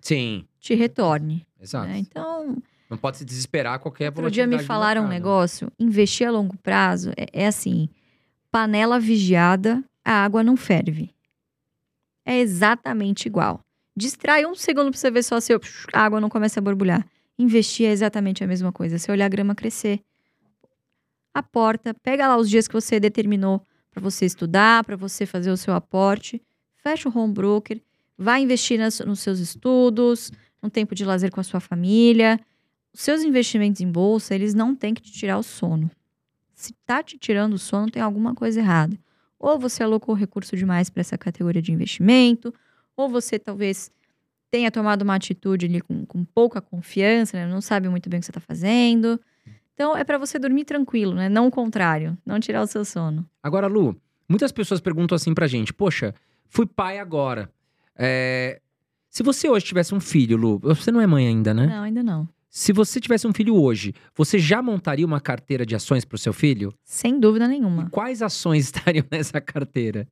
Sim, te retorne. exato. né? Então, Não pode se desesperar a qualquer outro dia me falaram um negócio, investir a longo prazo é, é assim, panela vigiada, a água não ferve. É exatamente igual. Distrai um segundo pra você ver só se a água não começa a borbulhar. Investir é exatamente a mesma coisa. Você olhar a grama crescer. Aporta, pega lá os dias que você determinou para você estudar, para você fazer o seu aporte. Fecha o home broker, vai investir nas, nos seus estudos, no tempo de lazer com a sua família. Os seus investimentos em bolsa, eles não têm que te tirar o sono. Se tá te tirando o sono, tem alguma coisa errada. Ou você alocou recurso demais para essa categoria de investimento, ou você talvez tenha tomado uma atitude ali com, com pouca confiança, né? não sabe muito bem o que você está fazendo. Então é para você dormir tranquilo, né? Não o contrário, não tirar o seu sono. Agora, Lu, muitas pessoas perguntam assim pra gente: Poxa, fui pai agora. É, Se você hoje tivesse um filho, Lu, você não é mãe ainda, né? Não, ainda não. Se você tivesse um filho hoje, você já montaria uma carteira de ações pro seu filho? Sem dúvida nenhuma. E quais ações estariam nessa carteira?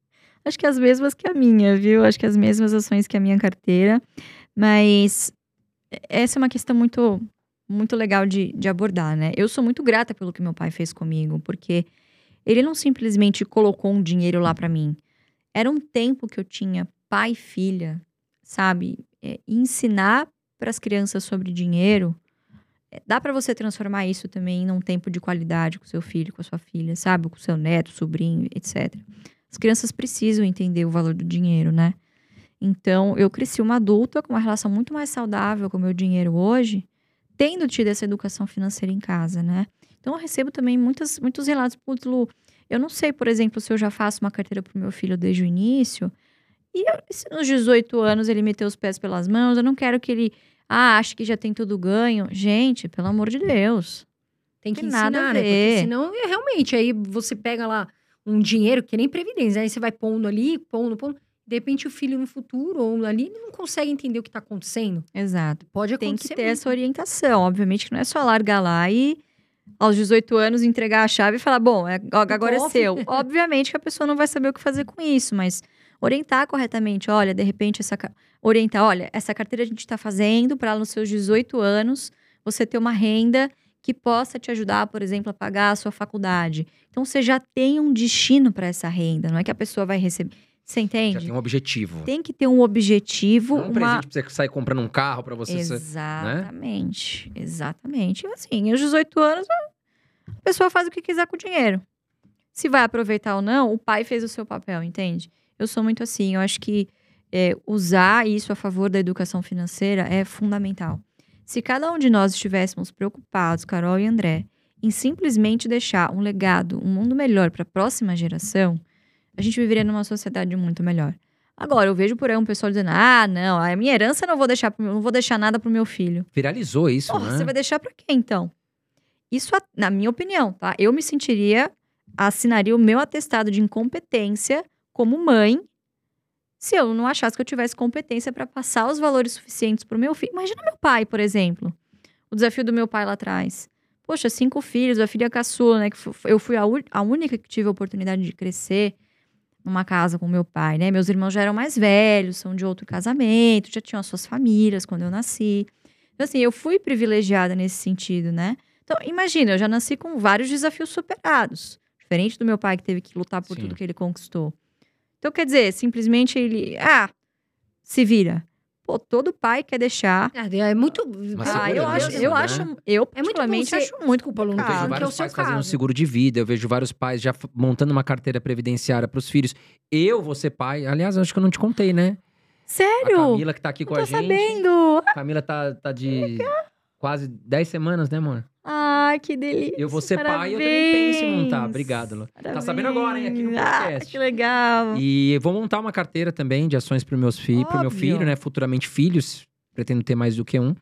Acho que as mesmas que a minha, viu? Acho que as mesmas ações que a minha carteira. Mas essa é uma questão muito, muito legal de, de abordar, né? Eu sou muito grata pelo que meu pai fez comigo, porque ele não simplesmente colocou um dinheiro lá para mim. Era um tempo que eu tinha pai e filha, sabe? É, ensinar para as crianças sobre dinheiro. é, Dá para você transformar isso também num tempo de qualidade com seu filho, com a sua filha, sabe? Com seu neto, sobrinho, etc. As crianças precisam entender o valor do dinheiro, né? Então, eu cresci uma adulta com uma relação muito mais saudável com o meu dinheiro hoje, tendo tido essa educação financeira em casa, né? Então, eu recebo também muitas, muitos relatos. Putz, Lu, eu não sei, por exemplo, se eu já faço uma carteira para o meu filho desde o início. E eu- se nos 18 anos ele meteu os pés pelas mãos, eu não quero que ele ah, ache que já tem tudo ganho. Gente, pelo amor de Deus. Tem que Tem ensinar, nada a né? Porque ver. senão, é, realmente, aí você pega lá um dinheiro, que nem previdência, aí você vai pondo ali, pondo, pondo. De repente, o filho no futuro ou ali não consegue entender o que tá acontecendo. Exato. Pode Tem acontecer. que ter muito. essa orientação. Obviamente que não é só largar lá e aos 18 anos entregar a chave e falar, bom, é- agora é seu. Obviamente que a pessoa não vai saber o que fazer com isso, mas orientar corretamente, olha, de repente essa orientar, olha, essa carteira a gente está fazendo para nos seus 18 anos você ter uma renda que possa te ajudar, por exemplo, a pagar a sua faculdade. Então você já tem um destino para essa renda, não é que a pessoa vai receber. Você Já entende? tem um objetivo. Tem que ter um objetivo, Não é um uma presente pra você sair comprando um carro pra você. Exatamente, exatamente. E assim, aos 18 anos, a pessoa faz o que quiser com o dinheiro. Se vai aproveitar ou não, o pai fez o seu papel, entende? Eu sou muito assim, eu acho que é, usar isso a favor da educação financeira é fundamental. Se cada um de nós estivéssemos preocupados, Carol e André, em simplesmente deixar um legado, um mundo melhor para a próxima geração, a gente viveria numa sociedade muito melhor. Agora, eu vejo por aí um pessoal dizendo: ah, não, a minha herança eu não vou deixar, meu- não vou deixar nada pro meu filho. Viralizou isso, Porra, né? você vai deixar pra quem, então? Isso, na minha opinião, tá? Eu me sentiria, assinaria o meu atestado de incompetência como mãe se eu não achasse que eu tivesse competência pra passar os valores suficientes pro meu filho. Imagina meu pai, por exemplo. O desafio do meu pai lá atrás. Poxa, cinco filhos, a filha caçula, né? Que eu fui a, a única que tive a oportunidade de crescer numa casa com meu pai, né? Meus irmãos já eram mais velhos, são de outro casamento, já tinham as suas famílias quando eu nasci. Então, assim, eu fui privilegiada nesse sentido, né? Então, imagina, eu já nasci com vários desafios superados. Diferente do meu pai, que teve que lutar por Sim. tudo que ele conquistou. Então, quer dizer, simplesmente ele. Ah, se vira. Pô, todo pai quer deixar. É, é muito. Mas Ah, eu acho, né? eu acho, eu É muito particularmente acho muito Desculpa, Lu, não Eu vejo é vários pais fazendo caso. seguro de vida, eu vejo vários pais já montando uma carteira previdenciária pros filhos. Eu vou ser pai. Aliás, acho que eu não te contei, né? A Sério? Camila que tá aqui Não com tô a gente. sabendo. A Camila tá, tá de quase 10 semanas, né, amor? Ai, que delícia. Eu vou ser pai e eu também penso em montar. Parabéns. Obrigado, Lu. Tá sabendo agora, hein, aqui no Ah, podcast. que legal. E eu vou montar uma carteira também de ações pro, meus fi pro meu filho, né? Futuramente filhos. Pretendo ter mais do que um.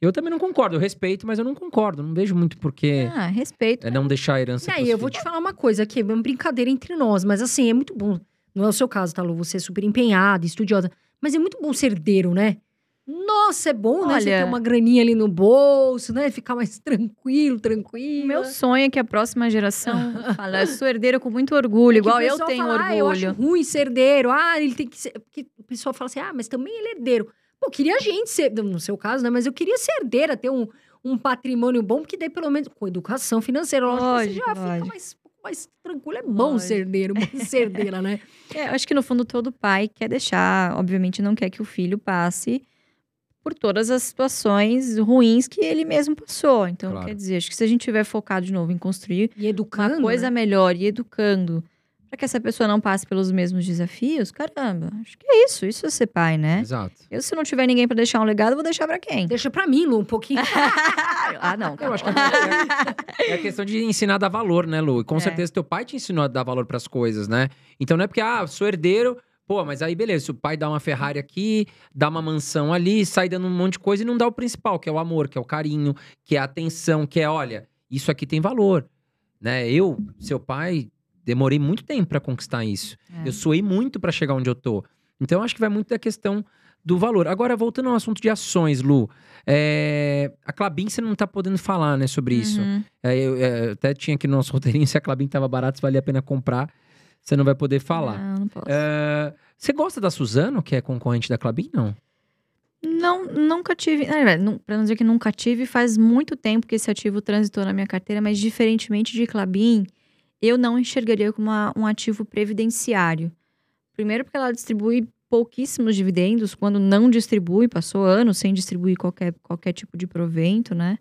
Eu também não concordo. Eu respeito, mas eu não concordo. Não vejo muito porque Ah, respeito. é não deixar a herança E aí, eu vou filhos. te falar uma coisa aqui, é uma brincadeira entre nós, mas assim, é muito bom. Não é o seu caso, tá, Lu? Você é super empenhada, estudiosa. Mas é muito bom ser herdeiro, né? Nossa, é bom, né? Você Olha- ter uma graninha ali no bolso, né? Ficar mais tranquilo, tranquilo. O meu sonho é que a próxima geração fale, eu sou herdeira com muito orgulho, igual eu tenho fala, Ah, eu acho orgulho. ruim ser herdeiro. Ah, ele tem que ser. Porque o pessoal fala assim, ah, mas também ele é herdeiro. Pô, queria a gente ser, no seu caso, né? Mas eu queria ser herdeira, ter um, um patrimônio bom, porque daí pelo menos com educação financeira, lógico, você Lógico, já fica lógico. mais, um pouco mais tranquilo. É bom Lógico. ser herdeiro, bom ser herdeira, né? É, eu acho que no fundo todo pai quer deixar, obviamente não quer que o filho passe por todas as situações ruins que ele mesmo passou. Então, Claro. quer dizer, acho que se a gente tiver focado de novo em construir E educando. uma coisa né? melhor e educando para que essa pessoa não passe pelos mesmos desafios, caramba, acho que é isso, isso é ser pai, né? Exato. Eu, se não tiver ninguém para deixar um legado, eu vou deixar para quem? Deixa pra mim, Lu, um pouquinho. ah, não. Eu acho que é, é a questão de ensinar a dar valor, né, Lu? E com É. certeza teu pai te ensinou a dar valor pras coisas, né? Então não é porque, ah, sou herdeiro. Pô, mas aí beleza, se o pai dá uma Ferrari aqui, dá uma mansão ali, sai dando um monte de coisa e não dá o principal, que é o amor, que é o carinho, que é a atenção, que é, olha, isso aqui tem valor, né? Eu, seu pai, demorei muito tempo pra conquistar isso. É. Eu suei muito pra chegar onde eu tô. Então, acho que vai muito da questão do valor. Agora, voltando ao assunto de ações, Lu. é, A Clabin, você não tá podendo falar, né, sobre isso. Uhum. É, eu, é, eu até tinha aqui no nosso roteirinho, se a Clabin tava barata, se valia a pena comprar. Você não vai poder falar. Não, não posso. É, Você gosta da Suzano, que é concorrente da Clabin? Não. Não, nunca tive. Não- pra não dizer que nunca tive, faz muito tempo que esse ativo transitou na minha carteira, mas diferentemente de Clabin, eu não enxergaria como uma- um ativo previdenciário. Primeiro, porque ela distribui pouquíssimos dividendos, quando não distribui, passou anos sem distribuir qualquer, qualquer tipo de provento, né?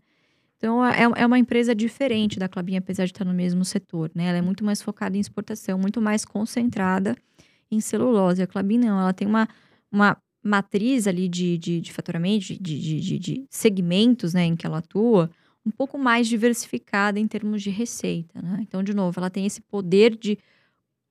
Então, é, é uma empresa diferente da Clabin, apesar de estar no mesmo setor, né? Ela é muito mais focada em exportação, muito mais concentrada em celulose. A Clabin não, ela tem uma, uma matriz ali de, de, de faturamento, de, de, de, de segmentos né, em que ela atua, um pouco mais diversificada em termos de receita. Né? Então, de novo, ela tem esse poder de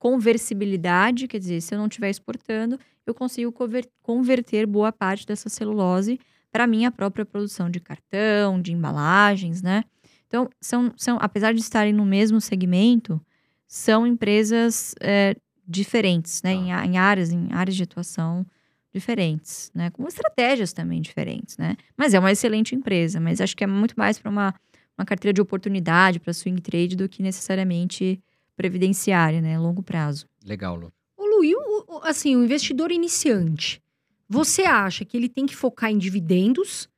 conversibilidade, quer dizer, se eu não estiver exportando, eu consigo conver- converter boa parte dessa celulose para a minha própria produção de cartão, de embalagens, né? Então, são, são, apesar de estarem no mesmo segmento, são empresas é, diferentes, né? Tá. Em, em áreas, em áreas de atuação diferentes, né? Com estratégias também diferentes, né? Mas é uma excelente empresa, mas acho que é muito mais para uma, uma carteira de oportunidade, para swing trade, do que necessariamente previdenciária, né? Longo prazo. Legal, Lu. Ô, Lu, e o, o- assim, o investidor iniciante, você acha que ele tem que focar em dividendos,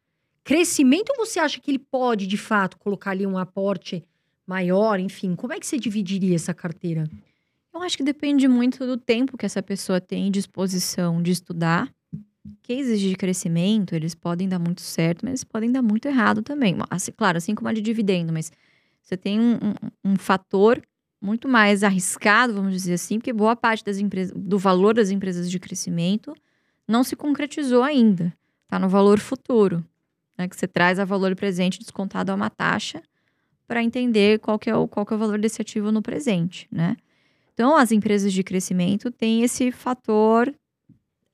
crescimento, ou você acha que ele pode, de fato, colocar ali um aporte maior, enfim? Como é que você dividiria essa carteira? Eu acho que depende muito do tempo que essa pessoa tem disposição de estudar. Cases de crescimento, eles podem dar muito certo, mas eles podem dar muito errado também. Assim, claro, assim como a de dividendo, mas você tem um, um- um fator muito mais arriscado, vamos dizer assim, porque boa parte das empresas, do valor das empresas de crescimento não se concretizou ainda. Está no valor futuro, né? Que você traz a valor presente descontado a uma taxa para entender qual que, é o, qual que é o valor desse ativo no presente, né? Então, as empresas de crescimento têm esse fator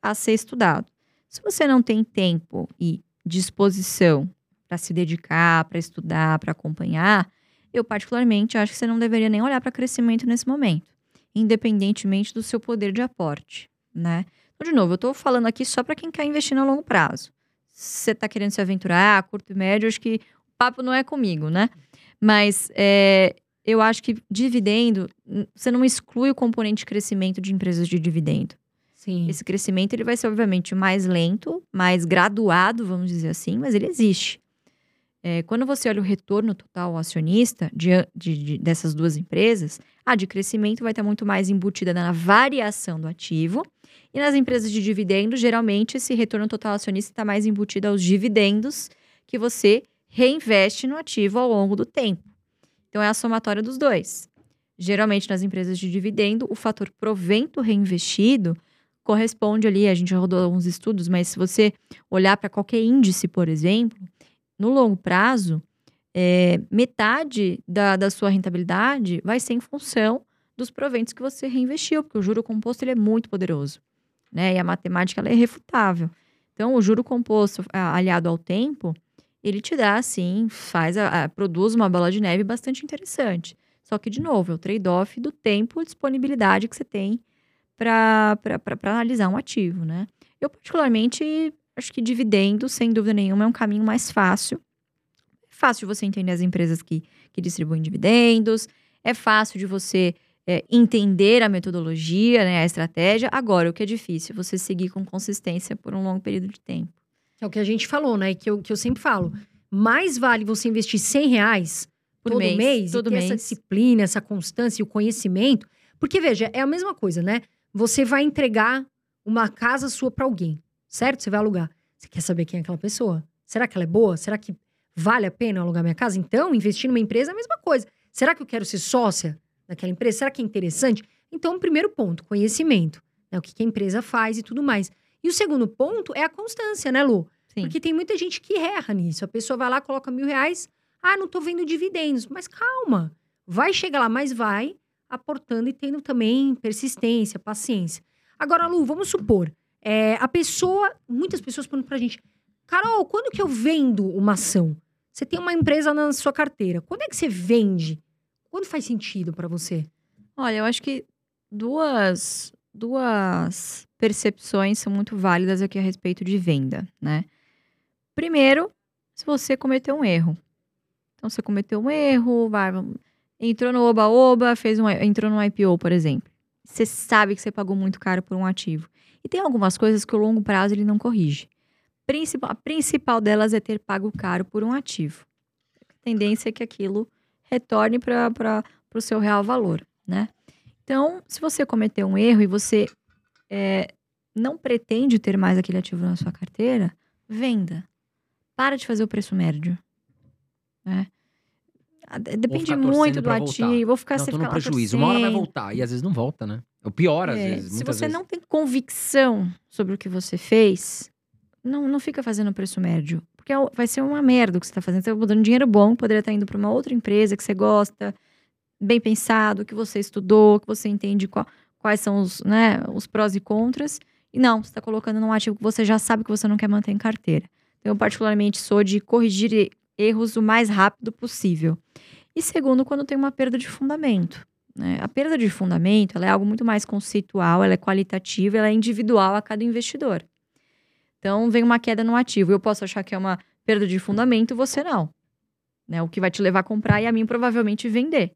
a ser estudado. Se você não tem tempo e disposição para se dedicar, para estudar, para acompanhar, eu particularmente acho que você não deveria nem olhar para crescimento nesse momento, independentemente do seu poder de aporte, né? De novo, eu estou falando aqui só para quem quer investir no longo prazo. Se você está querendo se aventurar, a curto e médio, acho que o papo não é comigo, né? Mas é, eu acho que dividendo, você não exclui o componente de crescimento de empresas de dividendo. Sim. Esse crescimento ele vai ser, obviamente, mais lento, mais graduado, vamos dizer assim, mas ele existe. É, quando você olha o retorno total ao acionista de, de, de, dessas duas empresas, a de crescimento vai estar muito mais embutida na variação do ativo. E nas empresas de dividendos, geralmente, esse retorno total acionista está mais embutido aos dividendos que você reinveste no ativo ao longo do tempo. Então, é a somatória dos dois. Geralmente, nas empresas de dividendo, o fator provento reinvestido corresponde ali, a gente rodou alguns estudos, mas se você olhar para qualquer índice, por exemplo, no longo prazo, é, metade da, da sua rentabilidade vai ser em função dos proventos que você reinvestiu, porque o juro composto ele é muito poderoso, né? E a matemática ela é irrefutável. Então, o juro composto aliado ao tempo, ele te dá, assim, faz, a, a, produz uma bola de neve bastante interessante. Só que, de novo, é o trade-off do tempo e disponibilidade que você tem para analisar um ativo, né? Eu, particularmente, acho que dividendo, sem dúvida nenhuma, é um caminho mais fácil. É fácil de você entender as empresas que, que distribuem dividendos, é fácil de você é, entender a metodologia, né, a estratégia. Agora, o que é difícil, você seguir com consistência por um longo período de tempo. É o que a gente falou, né? Que eu, que eu sempre falo. Mais vale você investir 100 reais por todo mês, mês todo e ter mês. essa disciplina, essa constância e o conhecimento. Porque, veja, é a mesma coisa, né? Você vai entregar uma casa sua para alguém, certo? Você vai alugar. Você quer saber quem é aquela pessoa? Será que ela é boa? Será que vale a pena alugar minha casa? Então, investir numa empresa é a mesma coisa. Será que eu quero ser sócia daquela empresa? Será que é interessante? Então, primeiro ponto, conhecimento. Né? O que, que a empresa faz e tudo mais. E o segundo ponto é a constância, né, Lu? Sim. Porque tem muita gente que erra nisso. A pessoa vai lá, coloca mil reais. Ah, não tô vendo dividendos. Mas calma. Vai chegar lá, mas vai aportando e tendo também persistência, paciência. Agora, Lu, vamos supor, é, a pessoa, muitas pessoas perguntam pra gente, Carol, quando que eu vendo uma ação? Você tem uma empresa na sua carteira, quando é que você vende? Quando faz sentido para você? Olha, eu acho que duas, duas percepções são muito válidas aqui a respeito de venda, né? Primeiro, se você cometeu um erro. Então, você cometeu um erro, vai, entrou no Oba-Oba, fez um, entrou no IPO, por exemplo. Você sabe que você pagou muito caro por um ativo. E tem algumas coisas que o longo prazo ele não corrige. A principal delas é ter pago caro por um ativo. A tendência é que aquilo retorne para o seu real valor, né? Então, se você cometeu um erro e você é, não pretende ter mais aquele ativo na sua carteira, venda. Para de fazer o preço médio. Né? Depende muito do ativo. Vou ficar não, sem tô no prejuízo. Uma hora vai voltar. E às vezes não volta, né? O pior, às é, vezes. Se você vezes. não tem convicção sobre o que você fez, não, não fica fazendo preço médio. Porque é vai ser uma merda o que você está fazendo. Você está botando dinheiro bom, poderia estar indo para uma outra empresa que você gosta, bem pensado, que você estudou, que você entende qual, quais são os, né, os prós e contras. E não, você está colocando num ativo que você já sabe que você não quer manter em carteira. Eu, particularmente, sou de corrigir erros o mais rápido possível. E segundo, quando tem uma perda de fundamento. Né? A perda de fundamento é algo muito mais conceitual, ela é qualitativa, ela é individual a cada investidor. Então, vem uma queda no ativo. Eu posso achar que é uma perda de fundamento, você não. Né? O que vai te levar a comprar e a mim provavelmente vender.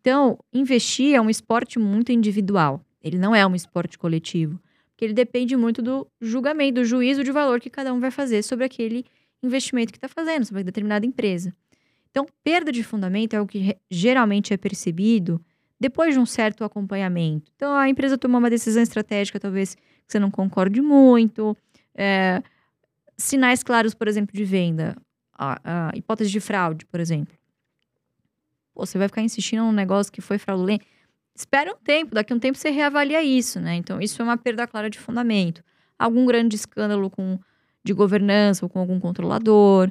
Então, investir é um esporte muito individual. Ele não é um esporte coletivo. Porque ele depende muito do julgamento, do juízo de valor que cada um vai fazer sobre aquele investimento que está fazendo, sobre determinada empresa. Então, perda de fundamento é o que geralmente é percebido depois de um certo acompanhamento. Então, a empresa tomou uma decisão estratégica, talvez que você não concorde muito. É, sinais claros, por exemplo, de venda. A, a, hipótese de fraude, por exemplo. Você vai ficar insistindo num negócio que foi fraudulento. Espera um tempo, daqui a um tempo você reavalia isso, né? Então, isso é uma perda clara de fundamento. Algum grande escândalo com, de governança ou com algum controlador.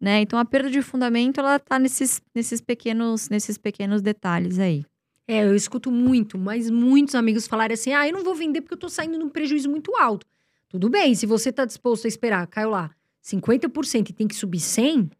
Né? Então a perda de fundamento ela tá nesses, nesses pequenos nesses pequenos detalhes aí. É, eu escuto muito, mas muitos amigos falarem assim: ah, eu não vou vender porque eu tô saindo num prejuízo muito alto. Tudo bem, se você tá disposto a esperar, caiu lá, 50% e tem que subir 100,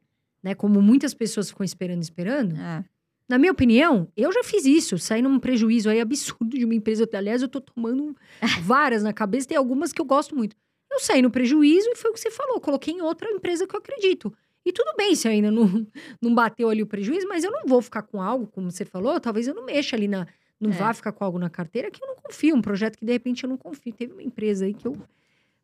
né? Como muitas pessoas ficam esperando, esperando. É. Na minha opinião, eu já fiz isso, saí num prejuízo aí absurdo de uma empresa. Aliás, eu tô tomando várias na cabeça, tem algumas que eu gosto muito. Eu saí no prejuízo e foi o que você falou, coloquei em outra empresa que eu acredito. E tudo bem se ainda não, não bateu ali o prejuízo, mas eu não vou ficar com algo, como você falou, talvez eu não mexa ali na. Não É. vá ficar com algo na carteira que eu não confio, um projeto que de repente eu não confio. Teve uma empresa aí que eu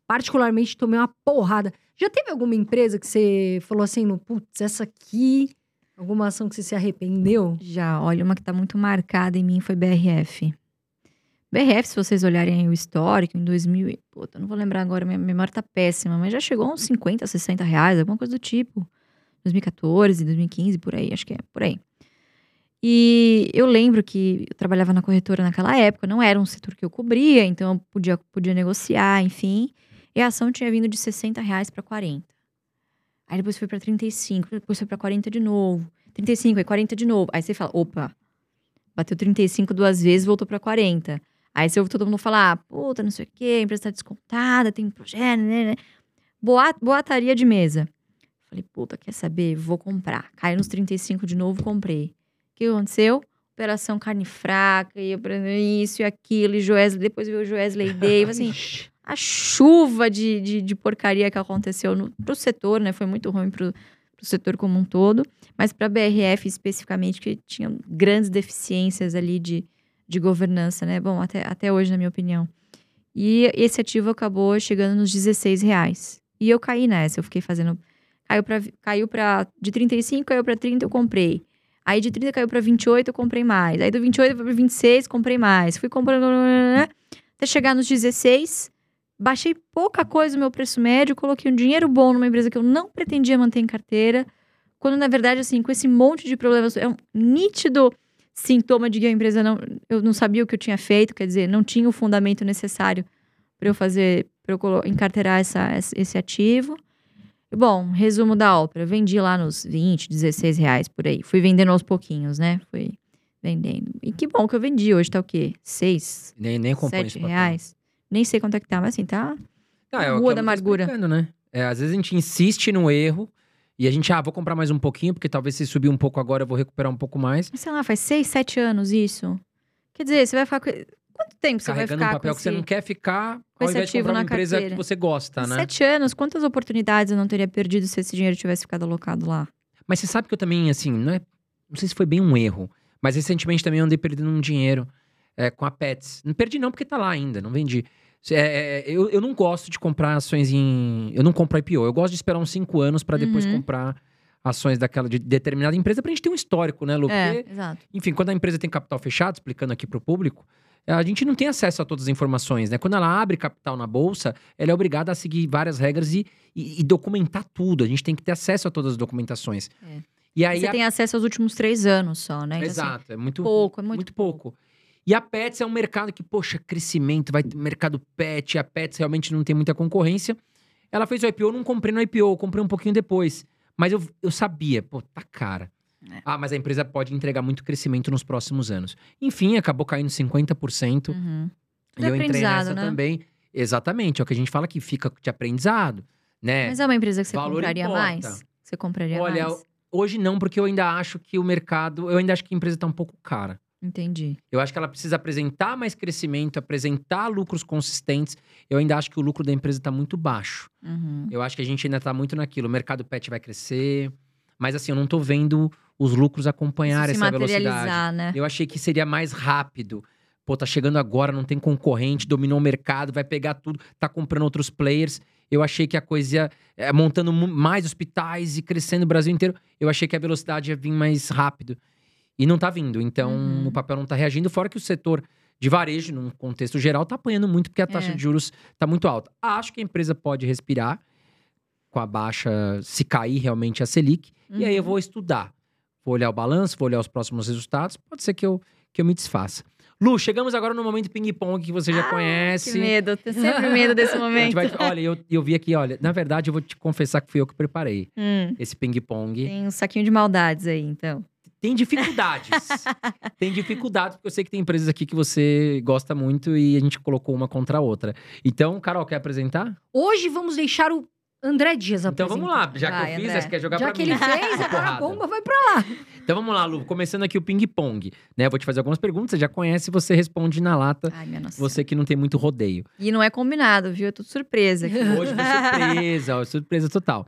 particularmente tomei uma porrada. Já teve alguma empresa que você falou assim, no, putz, essa aqui, alguma ação que você se arrependeu? Já, olha, uma que tá muito marcada em mim foi BRF. BRF, se vocês olharem o histórico, em 2000, e- puta, não vou lembrar agora, minha memória tá péssima, mas já chegou a uns 50, 60 reais, alguma coisa do tipo. 2014, 2015, por aí, acho que é, por aí. E eu lembro que eu trabalhava na corretora naquela época, não era um setor que eu cobria, então eu podia, podia negociar, enfim. E a ação tinha vindo de 60 reais para 40. Aí depois foi para 35, depois foi para 40 de novo. 35, aí 40 de novo. Aí você fala, opa, bateu 35 duas vezes, voltou para 40. Aí você ouve todo mundo falar, ah, puta, não sei o quê, a empresa tá descontada, tem um projeto, né, né. Boa, boataria de mesa. Falei, puta, quer saber? Vou comprar. Caiu nos 35 de novo, comprei. O que aconteceu? Operação carne fraca, e isso e aquilo, e Joesley, depois veio o Joesley Day, assim, a chuva de, de, de porcaria que aconteceu no, pro setor, né? Foi muito ruim pro, pro setor como um todo, mas para a BRF especificamente, que tinha grandes deficiências ali de, de governança, né? Bom, até, até hoje, na minha opinião. E esse ativo acabou chegando nos 16 reais. E eu caí nessa, eu fiquei fazendo. Caiu para caiu pra, de 35, caiu para 30, eu comprei. Aí de 30 caiu para 28, eu comprei mais. Aí do 28 para 26, comprei mais. Fui comprando até chegar nos 16. Baixei pouca coisa o meu preço médio, coloquei um dinheiro bom numa empresa que eu não pretendia manter em carteira. Quando, na verdade, assim, com esse monte de problemas, é um nítido sintoma de que a empresa não. Eu não sabia o que eu tinha feito, quer dizer, não tinha o fundamento necessário para eu fazer, para eu encarteirar essa, esse ativo. Bom, resumo da ópera. Vendi lá nos 20, 16 reais por aí. Fui vendendo aos pouquinhos, né? Fui vendendo. E que bom que eu vendi. Hoje tá o quê? 6, Nem, nem acompanho esse 7 papel. reais. Nem sei quanto é que tá, mas assim, tá. Não, é o Rua que da amargura. né? É, às vezes a gente insiste no erro e a gente, ah, vou comprar mais um pouquinho, porque talvez se subir um pouco agora eu vou recuperar um pouco mais. Sei lá, faz 6, 7 anos isso. Quer dizer, você vai ficar. com- Quanto tempo você vai carregando um ficar papel que você não quer ficar, com ao invés de comprar uma na empresa carteira? que você gosta, né? Sete anos, quantas oportunidades eu não teria perdido se esse dinheiro tivesse ficado alocado lá? Mas você sabe que eu também, assim, não é. Não sei se foi bem um erro, mas recentemente também eu andei perdendo um dinheiro é, com a Pets. Não perdi, não, porque tá lá ainda, não vendi. É, é, eu, eu não gosto de comprar ações em. Eu não compro IPO. Eu gosto de esperar uns cinco anos pra depois Uhum. comprar ações daquela de determinada empresa pra gente ter um histórico, né, Lu? É, Porque, exato. enfim, quando a empresa tem capital fechado, explicando aqui pro público, a gente não tem acesso a todas as informações, né? Quando ela abre capital na bolsa, ela é obrigada a seguir várias regras e, e- e documentar tudo. A gente tem que ter acesso a todas as documentações. É. E aí Você a tem acesso aos últimos três anos só, né? Então, assim, Exato, é muito pouco, é muito muito pouco. E a Pets é um mercado que, poxa, crescimento, vai ter mercado pet, a Pets realmente não tem muita concorrência. Ela fez o IPO, eu não comprei no IPO, eu comprei um pouquinho depois. Mas eu, eu sabia, pô, tá cara. É. Ah, mas a empresa pode entregar muito crescimento nos próximos anos. Enfim, acabou caindo 50%. Uhum. E eu entrei nessa né? também. Exatamente, é o que a gente fala que fica de aprendizado, né? Mas é uma empresa que você Valor compraria importa. mais? Você compraria Olha, mais? Hoje não, porque eu ainda acho que o mercado, eu ainda acho que a empresa tá um pouco cara. Entendi. Eu acho que ela precisa apresentar mais crescimento, apresentar lucros consistentes. Eu ainda acho que o lucro da empresa está muito baixo. Uhum. Eu acho que a gente ainda está muito naquilo. O mercado pet vai crescer. Mas assim, eu não tô vendo os lucros acompanhar essa velocidade. né? Eu achei que seria mais rápido. Pô, tá chegando agora, não tem concorrente, dominou o mercado, vai pegar tudo, tá comprando outros players. Eu achei que a coisa ia é, montando mais hospitais e crescendo o Brasil inteiro. Eu achei que a velocidade ia vir mais rápido. E não tá vindo. Então, Uhum. o papel não tá reagindo. Fora que o setor de varejo, num contexto geral, tá apanhando muito, porque a taxa É. de juros tá muito alta. Acho que a empresa pode respirar com a baixa, se cair realmente a Selic. E aí eu Uhum. vou estudar. Vou olhar o balanço, vou olhar os próximos resultados. Pode ser que eu, que eu me desfaça. Lu, chegamos agora no momento ping-pong que você já Que conhece. medo, eu tenho sempre medo desse momento. vai- olha, eu, eu vi aqui, olha, na verdade eu vou te confessar que fui eu que preparei Hum, esse ping-pong. tem um saquinho de maldades aí, então. Tem dificuldades. tem dificuldades, porque eu sei que tem empresas aqui que você gosta muito e a gente colocou uma contra a outra. Então, Carol, quer apresentar? Hoje vamos deixar o André Dias Então apresentar. vamos lá, já que Vai, eu fiz, André. você quer jogar Já pra que mim. ele fez, agora a bomba vai pra lá. Então vamos lá, Lu, começando aqui o ping-pong. Né? Vou te fazer algumas perguntas, você já conhece, você responde na lata. Ai, minha nossa. Você que não tem muito rodeio. E não é combinado, viu? É tudo surpresa aqui. Hoje foi surpresa, ó, surpresa total.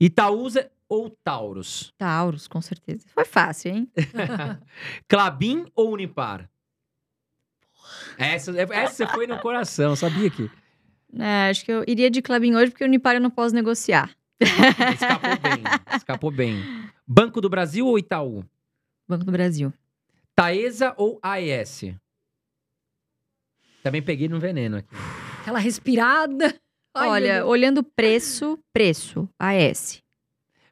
Itaúsa ou Taurus? Taurus, com certeza. Foi fácil, hein? Clabin ou Unipar? Essa, essa foi no coração, sabia que? É, acho que eu iria de Clabin hoje, porque o Unipar eu não posso negociar. Escapou bem, escapou bem. Banco do Brasil ou Itaú? Banco do Brasil. Taesa ou AES? Também peguei no veneno aqui. Aquela respirada. Olha, olhando preço, preço. AS.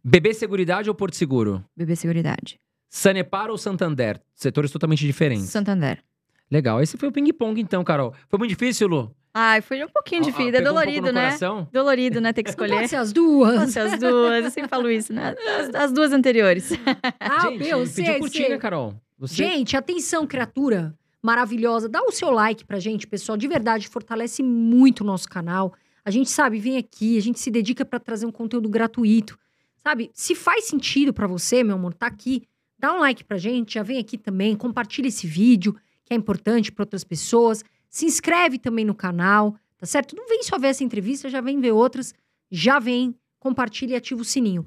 BB Seguridade ou Porto Seguro? BB Seguridade. Sanepar ou Santander? Setores totalmente diferentes. Santander. Legal. Esse foi o ping-pong, então, Carol. Foi muito difícil, Lu? Ai, foi um pouquinho Ó, ó, difícil. É um pouco dolorido, no né? coração? Dolorido, né? Ter que Não pode escolher. ser as duas. Nossa, as duas. Eu sempre falo isso, né? As, as duas anteriores. Ah, Gente, meu, pediu sei, curtir, né, sei. Carol? Você... Gente, atenção, criatura maravilhosa. Dá o seu like pra gente, pessoal. De verdade, fortalece muito o nosso canal. A gente sabe, vem aqui, a gente se dedica pra trazer um conteúdo gratuito. Sabe? Se faz sentido pra você, meu amor, tá aqui. Dá um like pra gente, já vem aqui também, compartilha esse vídeo, que é importante pra outras pessoas. Se inscreve também no canal, tá certo? Não vem só ver essa entrevista, já vem ver outras. Já vem, compartilha e ativa o sininho.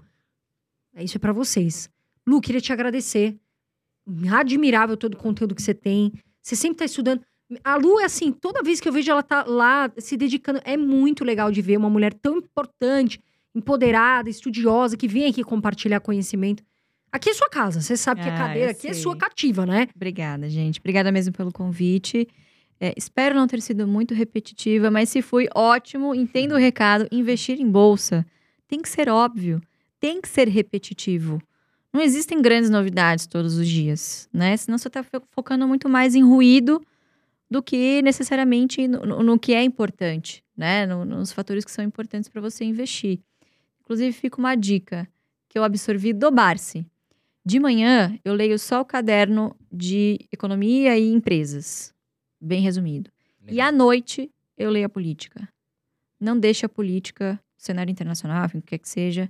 É isso é pra vocês. Lu, queria te agradecer. Admirável todo o conteúdo que você tem. Você sempre tá estudando. A Lu é assim, toda vez que eu vejo ela tá lá se dedicando, é muito legal de ver uma mulher tão importante, empoderada, estudiosa, que vem aqui compartilhar conhecimento. Aqui é sua casa, você sabe que a Ah, cadeira aqui é sua cativa, né? Obrigada, gente. Obrigada mesmo pelo convite. É, espero não ter sido muito repetitiva, mas se fui, ótimo. Entendo o recado. Investir em bolsa tem que ser óbvio, tem que ser repetitivo. Não existem grandes novidades todos os dias, né? Senão você está focando muito mais em ruído do que necessariamente no, no- no que é importante, né? No- nos fatores que são importantes para você investir. Inclusive, fica uma dica que eu absorvi do Barsi. De manhã, eu leio só o caderno de economia e empresas. Bem resumido. E à noite, eu leio a política. Não deixe a política, cenário internacional, enfim, o que quer que seja,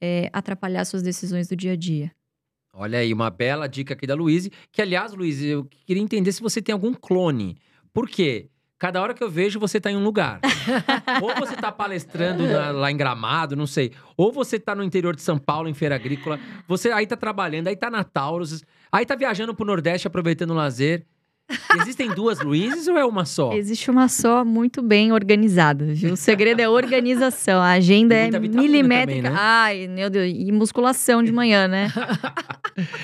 é, atrapalhar suas decisões do dia a dia. Olha aí, uma bela dica aqui da Luíse. Que, aliás, Luíse, eu queria entender se você tem algum clone. Por quê? Cada hora que eu vejo, você tá em um lugar. ou você tá palestrando na- lá em Gramado, não sei. Ou você tá no interior de São Paulo, em Feira Agrícola. Você aí tá trabalhando, aí tá na Taurus. Aí tá viajando pro Nordeste, aproveitando o lazer. Existem duas Luíses ou é uma só? Existe uma só muito bem organizada, viu? O segredo é organização. A agenda é milimétrica. também, né? Ai, meu Deus. E musculação de manhã, né?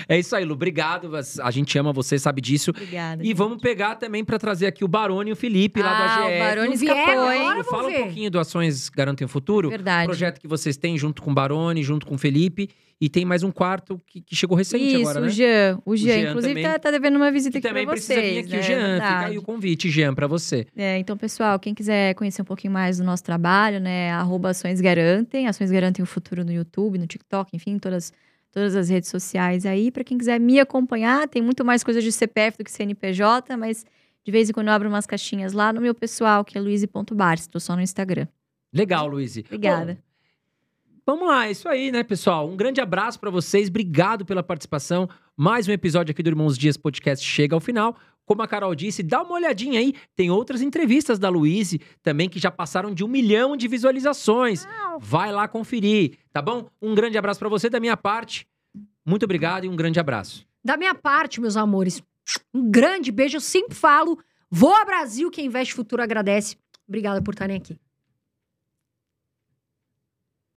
É isso aí, Lu. Obrigado. A gente ama você, sabe disso. Obrigada. E vamos pegar também pra trazer aqui o Barone e o Felipe lá ah, do o AGF. Barone escapou, hein? agora? Fala um ver. pouquinho do Ações Garantem o Futuro. Verdade. projeto que vocês têm junto com o Barone, junto com o Felipe. E tem mais um quarto que, que chegou recente Isso, agora, o né? Jean. O Jean, Jean inclusive, também. tá, tá devendo uma visita Que aqui também pra precisa vocês. vir aqui né? o Jean. Fica Verdade. aí o convite, Jean, pra você. É, então, pessoal, quem quiser conhecer um pouquinho mais do nosso trabalho, né? Arroba Ações Garantem. Ações Garantem o Futuro no YouTube, no TikTok, enfim, todas, todas as redes sociais aí. Pra quem quiser me acompanhar, tem muito mais coisa de CPF do que CNPJ, mas de vez em quando eu abro umas caixinhas lá no meu pessoal, que é luize.bars. Tô só no Instagram. Legal, Luiz. Obrigada. Bom, Vamos lá, é isso aí, né, pessoal? Um grande abraço pra vocês, obrigado pela participação. Mais um episódio aqui do Irmãos Dias Podcast chega ao final. Como a Carol disse, dá uma olhadinha aí. Tem outras entrevistas da Luíse também que já passaram de um milhão de visualizações. Vai lá conferir, tá bom? Um grande abraço pra você da minha parte. Muito obrigado e um grande abraço. Da minha parte, meus amores, um grande beijo. Eu sempre falo, voa Brasil, quem investe futuro agradece. Obrigada por estarem aqui.